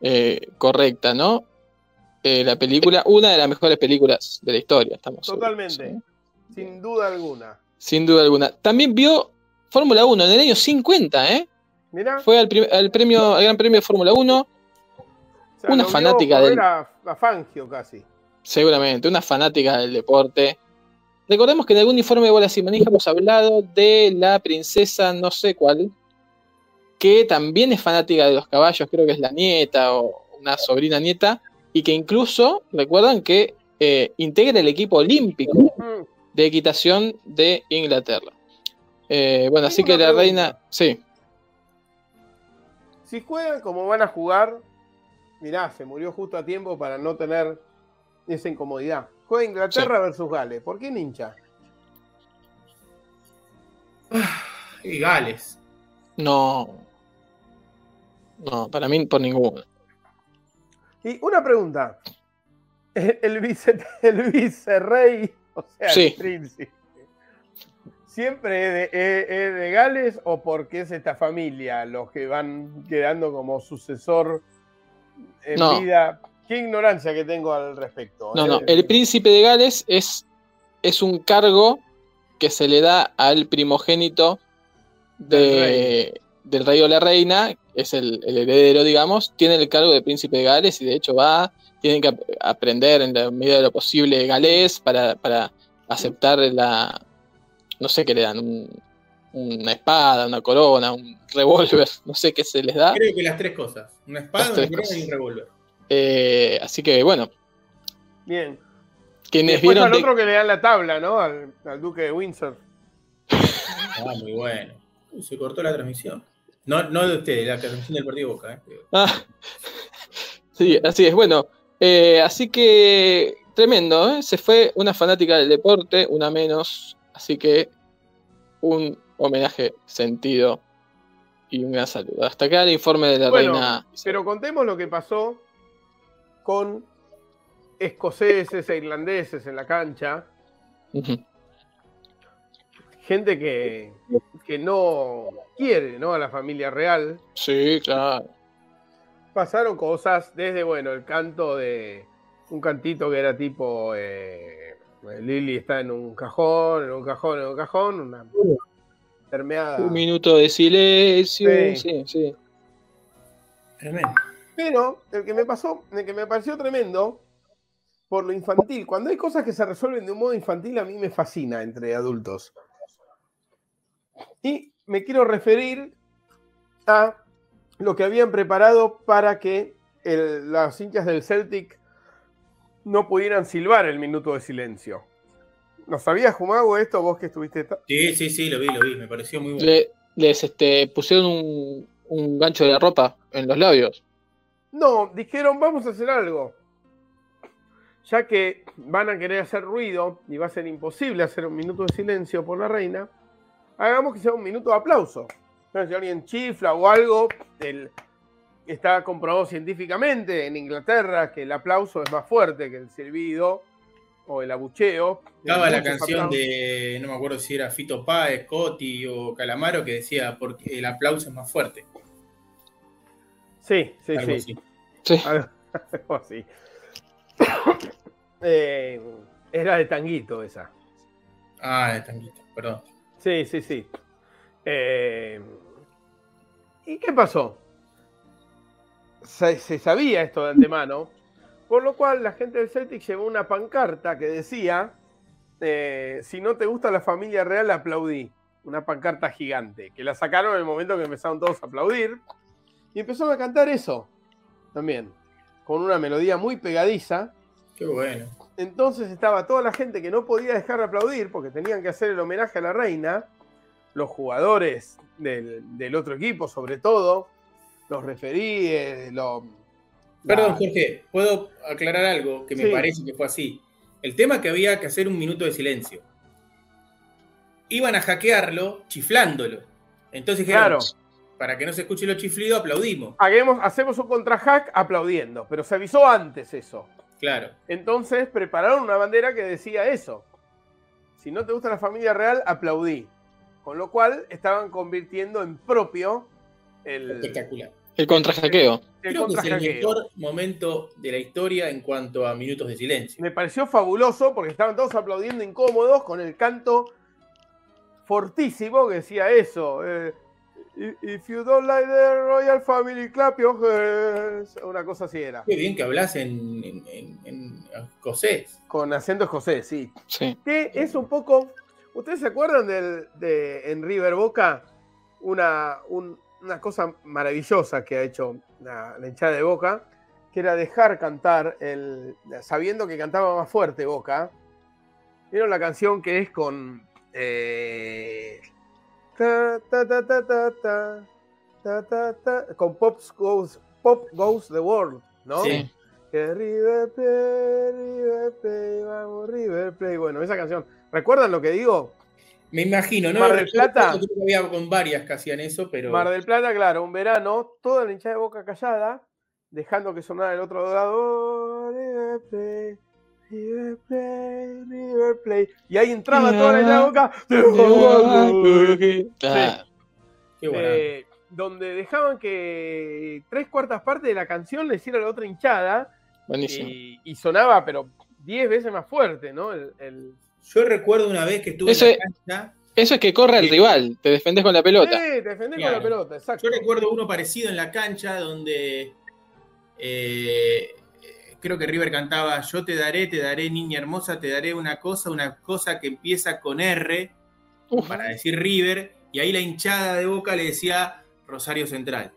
C: eh, correcta, ¿no? Eh, la película, una de las mejores películas de la historia, estamos seguros,
D: Totalmente,
C: ¿eh?
D: sin duda alguna.
C: Sin duda alguna. También vio Fórmula 1 en el año 50, ¿eh?
D: Mirá,
C: Fue al, al premio, al Gran Premio de Fórmula 1,
D: o sea,
C: una fanática del-
D: A, a Fangio casi.
C: seguramente, una fanática del deporte. Recordemos que en algún informe de Bolas y Manija hemos hablado de la princesa no sé cuál, que también es fanática de los caballos, creo que es la nieta o una sobrina nieta, y que incluso, recuerdan que eh, integra el equipo olímpico
D: Mm,
C: de equitación de Inglaterra. Eh, bueno, así que la
D: pregunta.
C: reina, sí,
D: Si juegan como van a jugar, mirá, se murió justo a tiempo para no tener esa incomodidad. Juega Inglaterra versus Gales. ¿Por qué hincha?
B: Y Gales.
C: No. No, para mí por ninguno.
D: Y una pregunta. El, el vice, el vicerrey, o sea,
C: Sí.
D: el príncipe, ¿siempre es de, es- es de Gales o porque es esta familia los que van quedando como sucesor en
C: No.
D: vida? Qué ignorancia que tengo al respecto.
C: No,
D: ¿eh?
C: no. El príncipe de Gales es, es un cargo que se le da al primogénito de- del rey o la reina, es el, el heredero, digamos, tiene el cargo de príncipe de Gales y de hecho va, tienen que ap- aprender en la medida de lo posible galés para, para aceptar la, no sé qué le dan, un- una espada, una corona, un revólver, no sé qué se les da.
B: Creo que las tres cosas. Una espada, una corona
C: cosas.
B: y un revólver.
C: Eh, así que bueno,
D: Bien.
C: Quienes
D: después
C: vieron
D: al
C: de-
D: otro que le dan la tabla, ¿no? Al, al duque de Windsor.
B: Ah, muy bueno. Uy, se cortó la transmisión. No, no de ustedes, la transmisión del partido Boca. ¿eh?
C: Ah, sí, así es. Bueno, eh, así que tremendo, ¿eh? Se fue una fanática del deporte, una menos. Así que un homenaje sentido y un gran saludo. Hasta acá el informe de la
D: Bueno,
C: reina.
D: Pero contemos lo que pasó con escoceses e irlandeses en la cancha. Gente que, que no quiere ¿no? a la familia real.
C: Sí, claro.
D: Pasaron cosas desde, bueno, el canto de un cantito que era tipo eh, Lily está en un cajón, en un cajón, en un cajón, una permeada.
C: Un minuto de silencio.
D: Sí.
C: Sí, sí.
B: Tremendo.
D: Pero el que me pasó, el que me pareció tremendo, por lo infantil, cuando hay cosas que se resuelven de un modo infantil, a mí me fascina entre adultos. Y me quiero referir a lo que habían preparado para que el- las hinchas del Celtic no pudieran silbar el minuto de silencio. ¿No sabías, Jumago, esto vos que estuviste?
B: Sí, sí, sí, lo vi, lo vi. Me pareció muy bueno.
C: Le- les este, pusieron un, un gancho de ropa en los labios.
D: No, dijeron, vamos a hacer algo. Ya que van a querer hacer ruido y va a ser imposible hacer un minuto de silencio por la reina, hagamos que sea un minuto de aplauso. Si alguien chifla o algo, el- está comprobado científicamente en Inglaterra que el aplauso es más fuerte que el silbido o el abucheo.
B: Estaba la canción de, no me acuerdo si era Fito Páez, Coti o Calamaro, que decía, porque el aplauso es más fuerte.
D: Sí, sí,
B: Algo
D: sí.
B: así.
C: Sí.
D: Algo algo así. Eh, era de tanguito esa.
B: Ah, de tanguito, perdón.
D: Sí, sí, sí. Eh, ¿Y qué pasó? Se, se sabía esto de antemano, por lo cual la gente del Celtic llevó una pancarta que decía, eh, si no te gusta la familia real, aplaudí. Una pancarta gigante, que la sacaron en el momento que empezaron todos a aplaudir. Y empezaron a cantar eso también, con una melodía muy pegadiza.
B: Qué bueno.
D: Entonces estaba toda la gente que no podía dejar de aplaudir porque tenían que hacer el homenaje a la reina, los jugadores del, del otro equipo sobre todo, los referíes, los...
B: Perdón, Jorge, ¿puedo aclarar algo que me
D: Sí.
B: parece que fue así? El tema que había que hacer un minuto de silencio. Iban a hackearlo chiflándolo. Entonces dijeron,
D: Claro.
B: para que no se escuche lo chiflido, aplaudimos.
D: Hagamos- hacemos un contrahack aplaudiendo, pero se avisó antes eso.
B: Claro.
D: Entonces prepararon una bandera que decía eso. Si no te gusta la familia real, aplaudí. Con lo cual estaban convirtiendo en propio el,
B: Espectacular.
C: El contrajaqueo.
D: el
B: Creo que es el
D: contrahackeo.
B: mejor momento de la historia en cuanto a minutos de silencio.
D: Me pareció fabuloso porque estaban todos aplaudiendo incómodos con el canto fortísimo que decía eso. eh, If you don't like the royal family, clap your hands. Una cosa así era.
B: Qué bien que hablas en, en, en- en escocés.
D: Con acento escocés, sí.
C: Sí.
D: Que es un poco. ¿Ustedes se acuerdan del- de en River Boca? Una, un- una cosa maravillosa que ha hecho la, la hinchada de Boca, que era dejar cantar, el, sabiendo que cantaba más fuerte Boca. ¿Vieron la canción que es con. eh, ta, ta, ta, ta, ta, ta, ta, ta, ta, con Pop Goes, Pop Goes the World, ¿no?
C: Sí.
D: Que River Plate, River Plate, vamos River Plate. Bueno, esa canción. ¿Recuerdan lo que digo?
B: Me imagino, ¿no?
D: Mar del Plata.
B: Creo que había con varias que hacían eso, pero.
D: Mar del Plata, claro, un verano, toda la hinchada de boca callada, dejando que sonara el otro lado. River Plate, River Plate, River Plate. Y ahí entraba toda la hinchada de boca.
B: Qué bueno.
D: Eh, donde dejaban que tres cuartas partes de la canción le hiciera la otra hinchada
C: Buenísimo.
D: y, y sonaba, pero diez veces más fuerte, ¿no? El, el-
B: Yo recuerdo una vez que estuve
C: Eso
B: en la cancha.
C: Eso es que corra el
B: Sí.
C: rival, te defendés con la pelota.
D: Sí, te defendés con la pelota, exacto.
B: Yo recuerdo uno parecido en la cancha donde eh, creo que River cantaba Yo te daré, te daré, niña hermosa, te daré una cosa, una cosa que empieza con R
C: Uf.
B: para decir River, y ahí la hinchada de boca le decía Rosario Central.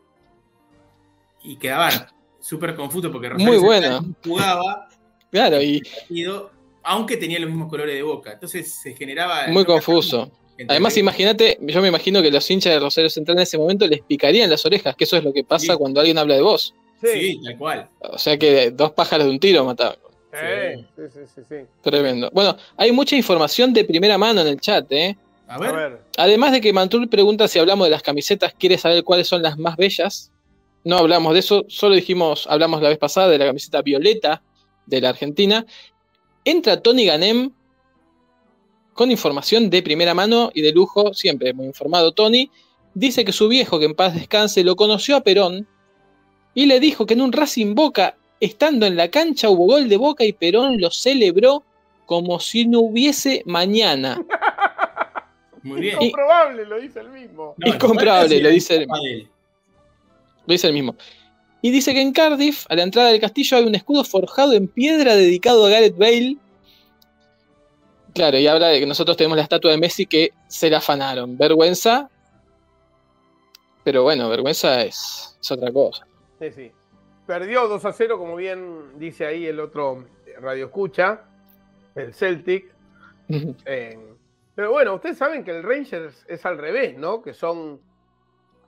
B: Y quedaban súper confusos porque Rosario
C: Muy
B: Central
C: bueno.
B: jugaba
C: Claro, y
B: partido, aunque tenía los mismos colores de boca. Entonces se generaba.
C: muy confuso. Además, imagínate, yo me imagino que los hinchas de Rosario Central en ese momento les picarían las orejas, que eso es lo que pasa
B: Sí.
C: cuando alguien habla de vos.
B: Sí, tal cual.
C: O sea que dos pájaros de un tiro mataban.
D: Sí, sí, sí, sí, sí.
C: Tremendo. Bueno, hay mucha información de primera mano en el chat, ¿eh?
B: A
D: A
B: ver,
D: ver,
C: Además de que Mantul pregunta si hablamos de las camisetas, quiere saber cuáles son las más bellas. No hablamos de eso, solo dijimos, hablamos la vez pasada de la camiseta violeta de la Argentina. Entra Tony Ganem con información de primera mano y de lujo, siempre muy informado Tony. Dice que su viejo, que en paz descanse, lo conoció a Perón y le dijo que en un Racing Boca, estando en la cancha, hubo gol de Boca y Perón lo celebró como si no hubiese mañana.
B: muy bien.
D: incomprobable, lo dice el mismo.
B: No,
C: Incomprobable, lo dice el-
B: él.
C: Lo dice el mismo. Y dice que en Cardiff, a la entrada del castillo, hay un escudo forjado en piedra dedicado a Gareth Bale. Claro, y habla de que nosotros tenemos la estatua de Messi que se la afanaron. Vergüenza. Pero bueno, vergüenza es, es otra cosa.
D: Sí, sí. Perdió 2 a 0, como bien dice ahí el otro Radio Escucha, el Celtic. Eh, pero bueno, ustedes saben que el Rangers es al revés, ¿no? Que son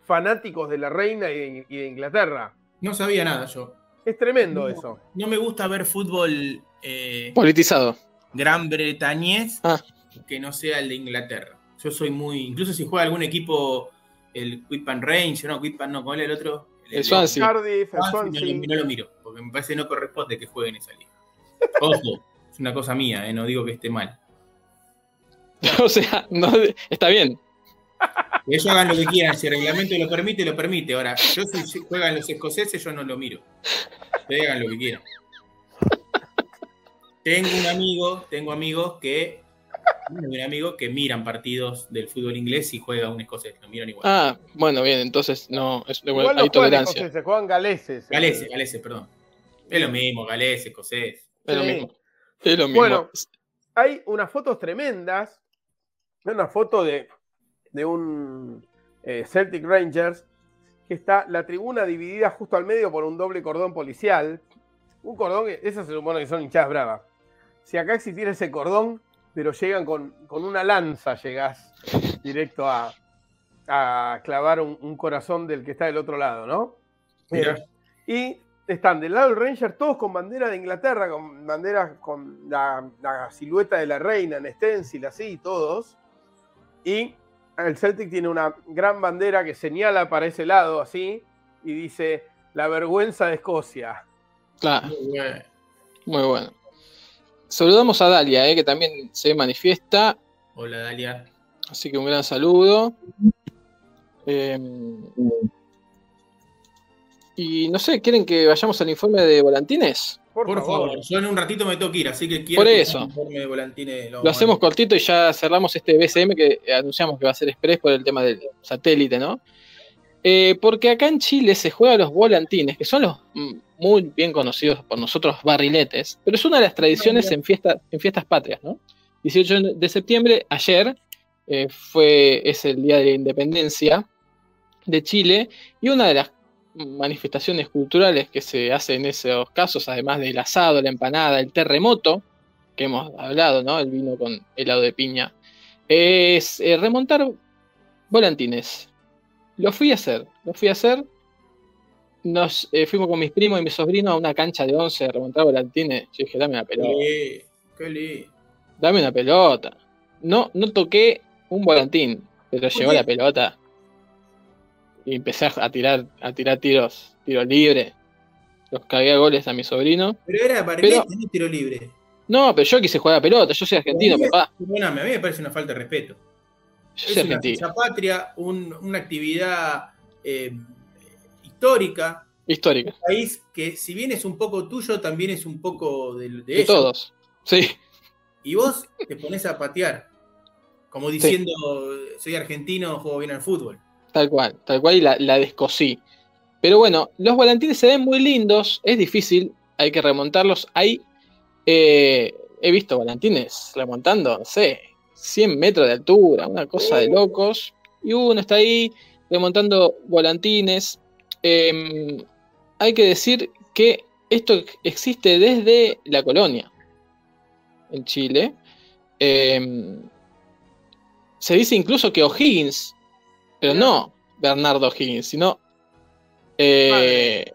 D: fanáticos de la reina y de, y de Inglaterra.
B: No sabía nada yo.
D: Es tremendo
B: No.
D: eso.
B: No me gusta ver fútbol eh,
C: Politizado.
B: gran bretañés
C: Ah.
B: que no sea el de Inglaterra. Yo soy muy. Incluso si juega algún equipo, el Quitpan Range, no, Quitpan no, ¿cuál es el otro?
C: El Swansea.
D: Cardiff, el
B: Swansea, no,
D: Swansea.
B: lo- no lo miro, porque me parece que no corresponde que jueguen esa liga. Ojo, es una cosa mía, eh, no digo que esté mal.
C: o sea, no, está bien.
B: Que ellos hagan lo que quieran, si el reglamento lo permite, lo permite. Ahora, yo si juegan los escoceses, yo no lo miro. Ustedes hagan lo que quieran. Tengo un amigo, tengo amigos que. tengo un amigo que miran partidos del fútbol inglés y juega un escocés, lo miran igual.
C: Ah, bueno, bien, entonces no, es,
D: Igual no
C: hay
D: juegan
C: tolerancia.
D: escoceses, juegan galeses.
B: Galeses, galeses, perdón. Es lo mismo, galeses, escocés.
C: Es lo
D: Sí.
C: mismo. Es lo mismo.
D: Bueno. Hay unas fotos tremendas. Hay una foto de, de un eh, Celtic Rangers que está la tribuna dividida justo al medio por un doble cordón policial. Un cordón que, eso se supone que son hinchadas bravas. Si acá existiera ese cordón, pero llegan con, con una lanza, llegás directo a, a clavar un, un corazón del que está del otro lado, ¿no?
B: Mirá.
D: Y están del lado del Ranger todos con bandera de Inglaterra, con banderas con la, la silueta de la reina en stencil, así, todos. Y el Celtic tiene una gran bandera que señala para ese lado, así, y dice la vergüenza de Escocia.
C: Claro,
B: Muy bueno.
C: muy bueno. Saludamos a Dalia, eh, que también se manifiesta.
B: Hola, Dalia.
C: Así que un gran saludo. Eh, y no sé, ¿quieren que vayamos al informe de volantines?
D: Por,
B: Por
D: favor.
B: favor, yo en un ratito me tengo que ir, así que quiero
C: Por
B: que
C: eso.
B: el informe de volantines
C: Lo hacemos cortito y ya cerramos este BCM que anunciamos que va a ser express por el tema del satélite, ¿no? Eh, porque acá en Chile se juegan los volantines, que son los mm, muy bien conocidos por nosotros barriletes, pero es una de las tradiciones en, fiesta, en fiestas patrias, ¿no? 18 de septiembre, ayer, eh, fue, es el Día de la Independencia de Chile, y una de las manifestaciones culturales que se hacen en esos casos, además del asado, la empanada, el terremoto, que hemos hablado, ¿no? El vino con helado de piña, es eh, remontar volantines. Lo fui a hacer, lo fui a hacer. Nos eh, fuimos con mis primos y mi sobrino a una cancha de 11 a remontar volantines. Yo dije, dame una pelota,
B: Qué, qué lindo.
C: dame una pelota. No, no toqué un volantín, pero llegó
B: qué?
C: la pelota y empecé a tirar, a tirar tiros, tiros libres. Los cagué a goles a mi sobrino.
B: Pero era barrilete,
C: Pero-
B: no tiro libre.
C: No, pero yo quise jugar a pelota, yo soy argentino, papá.
B: Perdóname, a mí me parece una falta de respeto.
C: Yo
B: Es
C: soy
B: una
C: argentino.
B: patria, un- una actividad eh, histórica.
C: Histórica.
B: Un país que, si bien es un poco tuyo, también es un poco de, de
C: De
B: ellos.
C: todos. Sí.
B: Y vos te pones a patear, como diciendo, soy argentino, juego bien al fútbol.
C: Tal cual, tal cual, y la, la descosí. Pero bueno, los volantines se ven muy lindos, es difícil, hay que remontarlos. Hay, eh, he visto volantines remontando, no sé, 100 metros de altura, una cosa de locos. Y uno está ahí remontando volantines. Em, hay que decir que esto existe desde la colonia en Chile. Em, se dice incluso que O'Higgins, pero no Bernardo O'Higgins, sino eh,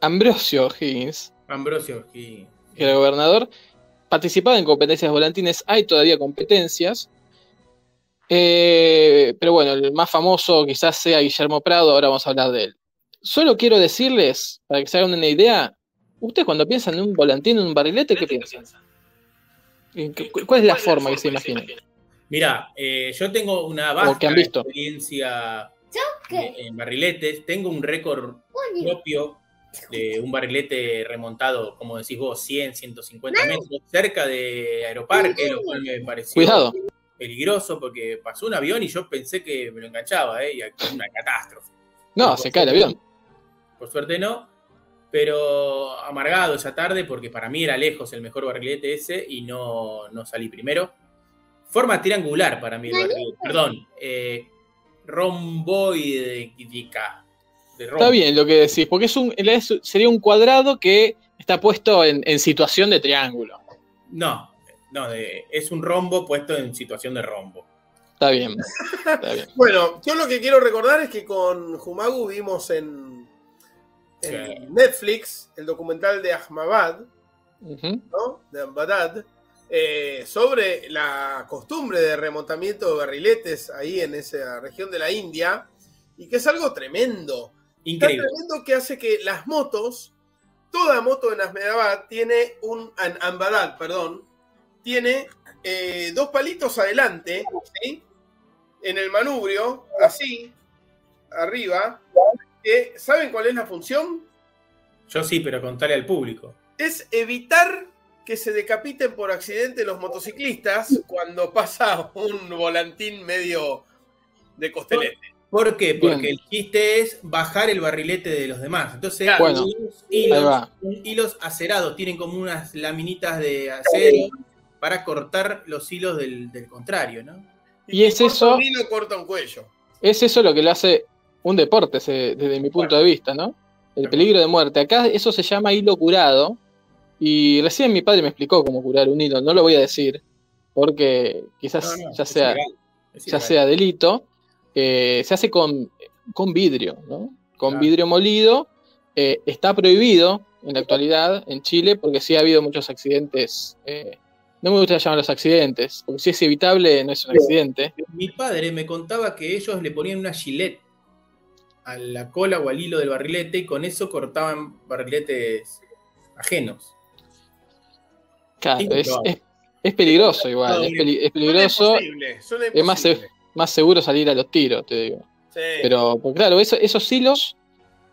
C: Ambrosio O'Higgins,
B: Ambrosio, y,
C: que era gobernador, participaba en competencias volantines, hay todavía competencias. Eh, pero bueno, el más famoso quizás sea Guillermo Prado, ahora vamos a hablar de él. Solo quiero decirles, para que se hagan una idea, ustedes cuando piensan en un volantín, en un barrilete, ¿qué piensan? ¿En qué- ¿Cuál es la forma que se imaginan?
B: Mira, eh, yo tengo una vasta
C: que han visto.
B: experiencia eh, en barriletes. Tengo un récord propio de un barrilete remontado, como decís vos, 100, 150 metros, cerca de Aeroparque, lo cual me pareció
C: Cuidado.
B: peligroso porque pasó un avión y yo pensé que me lo enganchaba, ¿eh? Y fue una catástrofe.
C: No, se cae el avión.
B: Por suerte no, pero amargado esa tarde porque para mí era lejos el mejor barrilete ese y no, no salí primero. Forma triangular para mí perdón, eh.
C: Está bien lo que decís, porque es un, sería un cuadrado que está puesto en, en situación de triángulo.
B: No, no, de- es un rombo puesto en situación de rombo.
C: Está bien. Está bien.
D: Bueno, yo lo que quiero recordar es que con Jumagu vimos en, en
B: Sí.
D: Netflix el documental de Ahmabad. ¿no? De Ahmadabad, eh, sobre la costumbre de remontamiento de barriletes ahí en esa región de la India, y que es algo tremendo. Tan
B: Increíble.
D: tremendo que hace que las motos, toda moto en Ahmedabad tiene un, en Ahmedabad, perdón, tiene eh, dos palitos adelante, ¿sí? En el manubrio, así, arriba, que, ¿saben cuál es la función?
B: Yo sí, pero contale al público.
D: Es evitar que se decapiten por accidente los motociclistas cuando pasa un volantín medio de costelete.
B: ¿Por qué?
C: Bien.
B: Porque el chiste es bajar el barrilete de los demás. Entonces,
C: Bueno,
B: los
C: ahí
B: hilos, hilos acerados, tienen como unas laminitas de acero para cortar los hilos del, del contrario, ¿no?
C: Y es eso-
D: un hilo, corta un cuello.
C: Es eso lo que lo hace un deporte, se- desde mi punto de vista, ¿no? El peligro de muerte. Acá eso se llama hilo curado. Y recién mi padre me explicó cómo curar un hilo. No lo voy a decir, porque quizás
B: No, no,
C: ya sea ya sea delito, eh, se hace con, con vidrio, ¿no? Con
B: Claro.
C: vidrio molido. Eh, está prohibido en la actualidad en Chile porque sí ha habido muchos accidentes. eh, no me gusta llamarlos accidentes, porque si es evitable no es un accidente.
B: Mi padre me contaba que ellos le ponían una gilet a la cola o al hilo del barrilete y con eso cortaban barriletes ajenos.
C: Claro, es,
B: pero-
C: es- es peligroso igual, es, peli- es peligroso. Es más, más seguro salir a los tiros, te digo.
D: Sí.
C: Pero, pues claro, eso- esos hilos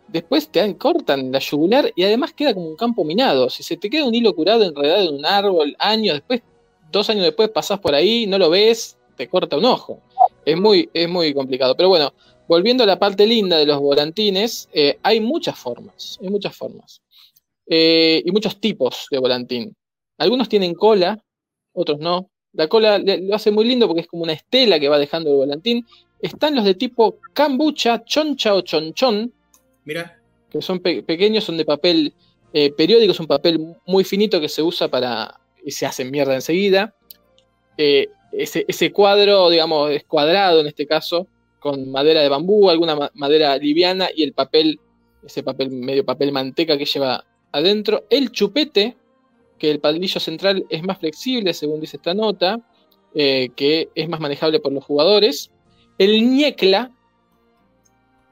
C: después te dan- cortan la yugular y además queda como un campo minado. Si se te queda un hilo curado enredado en un árbol, años después, dos años después pasás por ahí, no lo ves, te corta un ojo. Es muy, es muy complicado. Pero bueno, volviendo a la parte linda de los volantines, eh, hay muchas formas, hay muchas formas. Eh, y muchos tipos de volantín. Algunos tienen cola, otros no. La cola lo hace muy lindo porque es como una estela que va dejando el volantín. Están los de tipo cambucha, choncha o chonchón,
B: Mira,
C: que son pe- pequeños, son de papel eh, periódico, es un papel muy finito que se usa para. y se hace mierda enseguida. Eh, ese, ese cuadro, digamos, es cuadrado en este caso, con madera de bambú, alguna ma- madera liviana y el papel, ese papel medio papel manteca que lleva adentro. El chupete, que el palillo central es más flexible, según dice esta nota. eh, que es más manejable por los jugadores. El ñecla,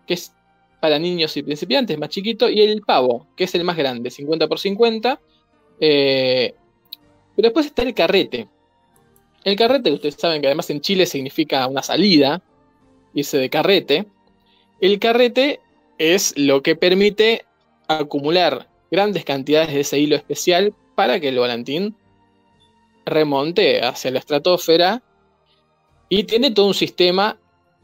C: que es para niños y principiantes, más chiquito. Y el pavo, que es el más grande, 50 por 50. Eh, pero después está el carrete. El carrete, ustedes saben que además en Chile significa una salida, irse de carrete. El carrete es lo que permite acumular grandes cantidades de ese hilo especial para que el volantín remonte hacia la estratosfera y tiene todo un sistema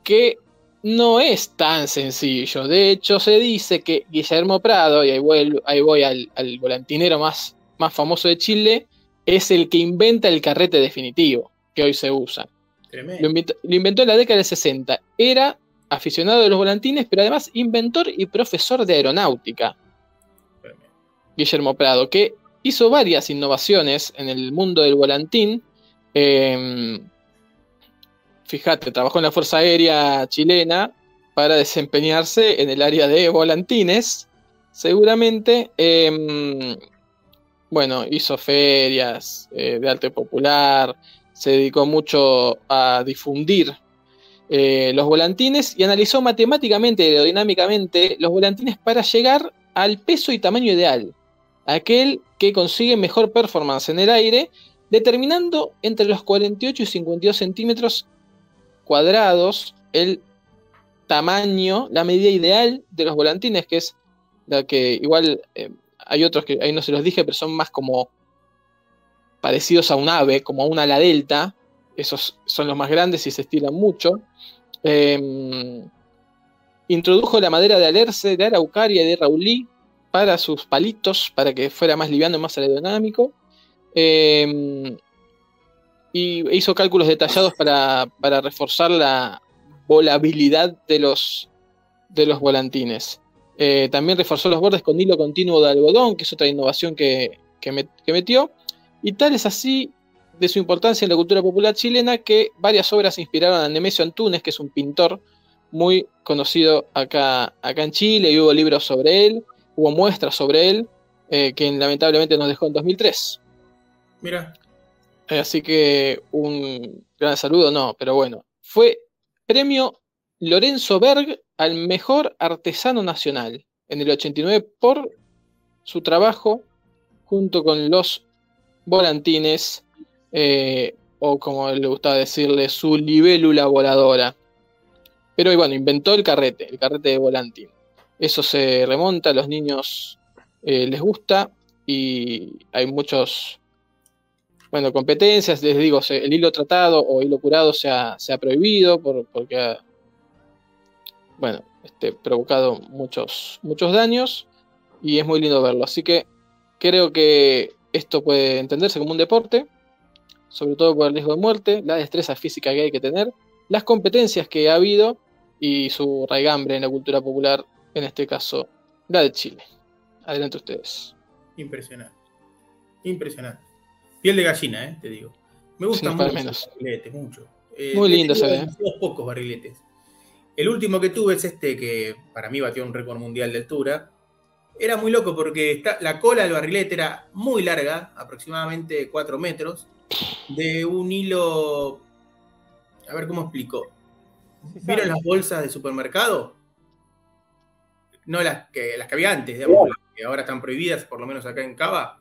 C: que no es tan sencillo. De hecho, se dice que Guillermo Prado, y ahí voy, al, volantinero más, más famoso de Chile, es el que inventa el carrete definitivo que hoy se usa. Lo inventó, lo inventó, en la década del 60. Era aficionado de los volantines, pero además inventor y profesor de aeronáutica. Guillermo Prado, que hizo varias innovaciones en el mundo del volantín. Em, fíjate, trabajó en la Fuerza Aérea chilena para desempeñarse en el área de volantines. Seguramente, em, bueno, hizo ferias eh, de arte popular, se dedicó mucho a difundir eh, los volantines y analizó matemáticamente y aerodinámicamente los volantines para llegar al peso y tamaño ideal, aquel que consigue mejor performance en el aire, determinando entre los 48 y 52 centímetros cuadrados el tamaño, la medida ideal de los volantines, que es la que igual eh, hay otros que ahí no se los dije, pero son más como parecidos a un ave, como a una ala delta. Esos son los más grandes y se estiran mucho. Em, introdujo la madera de alerce, de araucaria y de raulí para sus palitos, para que fuera más liviano y más aerodinámico. Em, y hizo cálculos detallados para, reforzar la volabilidad de los, de los volantines. Eh, también reforzó los bordes con hilo continuo de algodón, que es otra innovación que, que metió. Y tal es así de su importancia en la cultura popular chilena que varias obras inspiraron a Nemesio Antunes, que es un pintor muy conocido acá, acá en Chile, y hubo libros sobre él, hubo muestras sobre él, eh, que lamentablemente nos dejó en 2003.
B: Mira.
C: Eh, así que un gran saludo, no, pero bueno. Fue premio Lorenzo Berg al mejor artesano nacional en el 89 por su trabajo junto con los volantines eh, o como le gustaba decirle, su libélula voladora. Pero bueno, inventó el carrete, el carrete de volantín. Eso se remonta, a los niños eh, les gusta y hay muchos, bueno, competencias, les digo, el hilo tratado o hilo curado se ha, prohibido porque ha, bueno, este, provocado muchos, muchos daños y es muy lindo verlo. Así que creo que esto puede entenderse como un deporte, sobre todo por el riesgo de muerte, la destreza física que hay que tener, las competencias que ha habido y su raigambre en la cultura popular, en este caso la de Chile. Adelante ustedes.
B: Impresionante. Impresionante. Piel de gallina, ¿eh? te digo. Me gustan mucho los barriletes, mucho.
C: Eh, Muy lindo se ve.
B: pocos barriletes. El último que tuve es este que para mí batió un récord mundial de altura. Era muy loco porque está, la cola del barrilete era muy larga, aproximadamente 4 metros, de un hilo. A ver cómo explico. ¿Vieron las bolsas de supermercado? No las que, las que había antes, digamos, que ahora están prohibidas, por lo menos acá en Cava.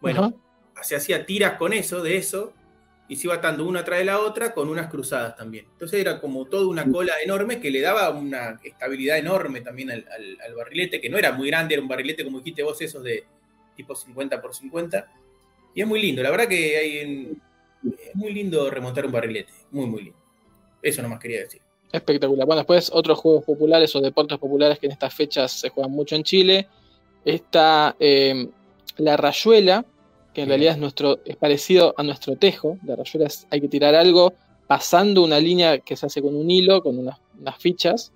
B: Bueno, se hacía tiras con eso, de eso, y se iba atando una atrás de la otra con unas cruzadas también. Entonces era como toda una cola enorme que le daba una estabilidad enorme también al, al barrilete, que no era muy grande, era un barrilete, como dijiste vos, esos de tipo 50 por 50 y es muy lindo, la verdad que hay es muy lindo remontar un barrilete, muy, muy lindo. Eso nomás quería decir.
C: Espectacular. Bueno, después otros juegos populares o deportes populares que en estas fechas se juegan mucho en Chile. Está em, la rayuela, que en realidad es, nuestro, es parecido a nuestro tejo. La rayuela es, hay que tirar algo pasando una línea que se hace con un hilo, con unas, unas fichas.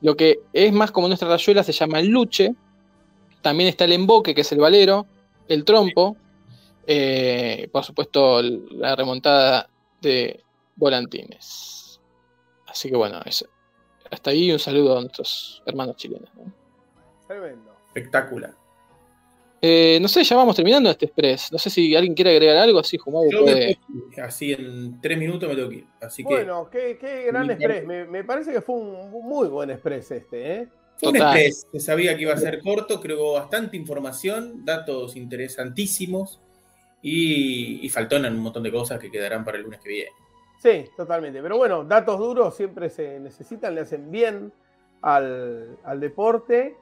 C: Lo que es más como nuestra rayuela se llama el luche. También está el emboque, que es el valero, el trompo, eh, por supuesto, la remontada de volantines. Así que bueno, hasta ahí un saludo a nuestros hermanos chilenos.
D: Tremendo.
B: Espectacular.
C: Eh, no sé, ya vamos terminando este express. No sé si alguien quiere agregar algo, así
B: Yo
C: puede.
B: ir, así en tres minutos me tengo que ir. Así que
D: Bueno, qué, qué gran express. Me, me parece que fue un muy buen express este, ¿eh?
B: fue un express. Se sabía que iba a ser corto, creo bastante información, datos interesantísimos y, y faltaron un montón de cosas que quedarán para el lunes que viene.
D: Sí, totalmente. Pero bueno, datos duros siempre se necesitan, le hacen bien al, al deporte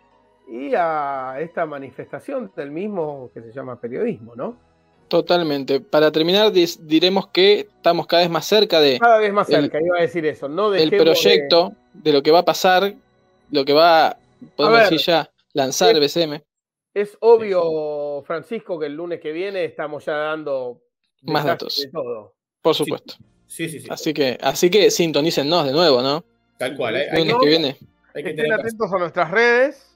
D: y a esta manifestación del mismo que se llama periodismo, ¿no?
C: Totalmente. Para terminar, diremos que estamos cada vez más cerca de
D: Cada vez más
C: El-
D: cerca, iba a decir eso. No
C: el
D: de-
C: proyecto, de... lo que va a pasar, lo que va, podemos
D: ver.
C: decir ya, lanzar
D: Es-
C: BCM.
D: Es obvio, Francisco, que el lunes que viene estamos ya dando
C: Más datos.
D: de todo.
C: Por supuesto.
B: Sí, sí, sí.
C: Así que, así que sintonícennos de nuevo, ¿no?
B: Tal cual. Hay, hay
C: Lunes
D: no,
C: que viene.
B: hay que
D: Estén
B: tener
D: atentos a nuestras redes.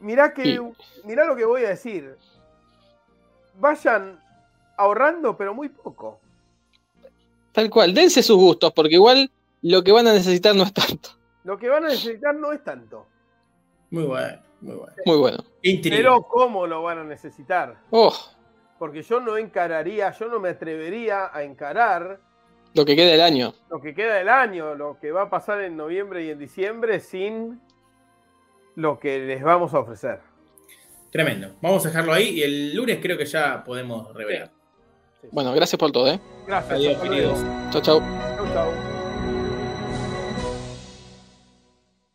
D: Mirá, que,
C: Sí.
D: mirá lo que voy a decir. Vayan ahorrando, pero muy poco.
C: Tal cual. Dense sus gustos, porque igual lo que van a necesitar no es tanto.
D: Lo que van a necesitar no es tanto.
B: Muy bueno, muy bueno.
C: Muy bueno.
D: Pero ¿cómo lo van a necesitar?
C: Oh,
D: Porque yo no encararía, yo no me atrevería a encarar
C: lo que queda del año.
D: lo que queda del año, lo que va a pasar en noviembre y en diciembre sin lo que les vamos a ofrecer.
B: Tremendo. Vamos a dejarlo ahí y el lunes creo que ya podemos revelar.
C: Bueno, gracias por todo, ¿eh?
D: Gracias.
B: Adiós, queridos.
C: Chau, chau.
D: Chau, chau.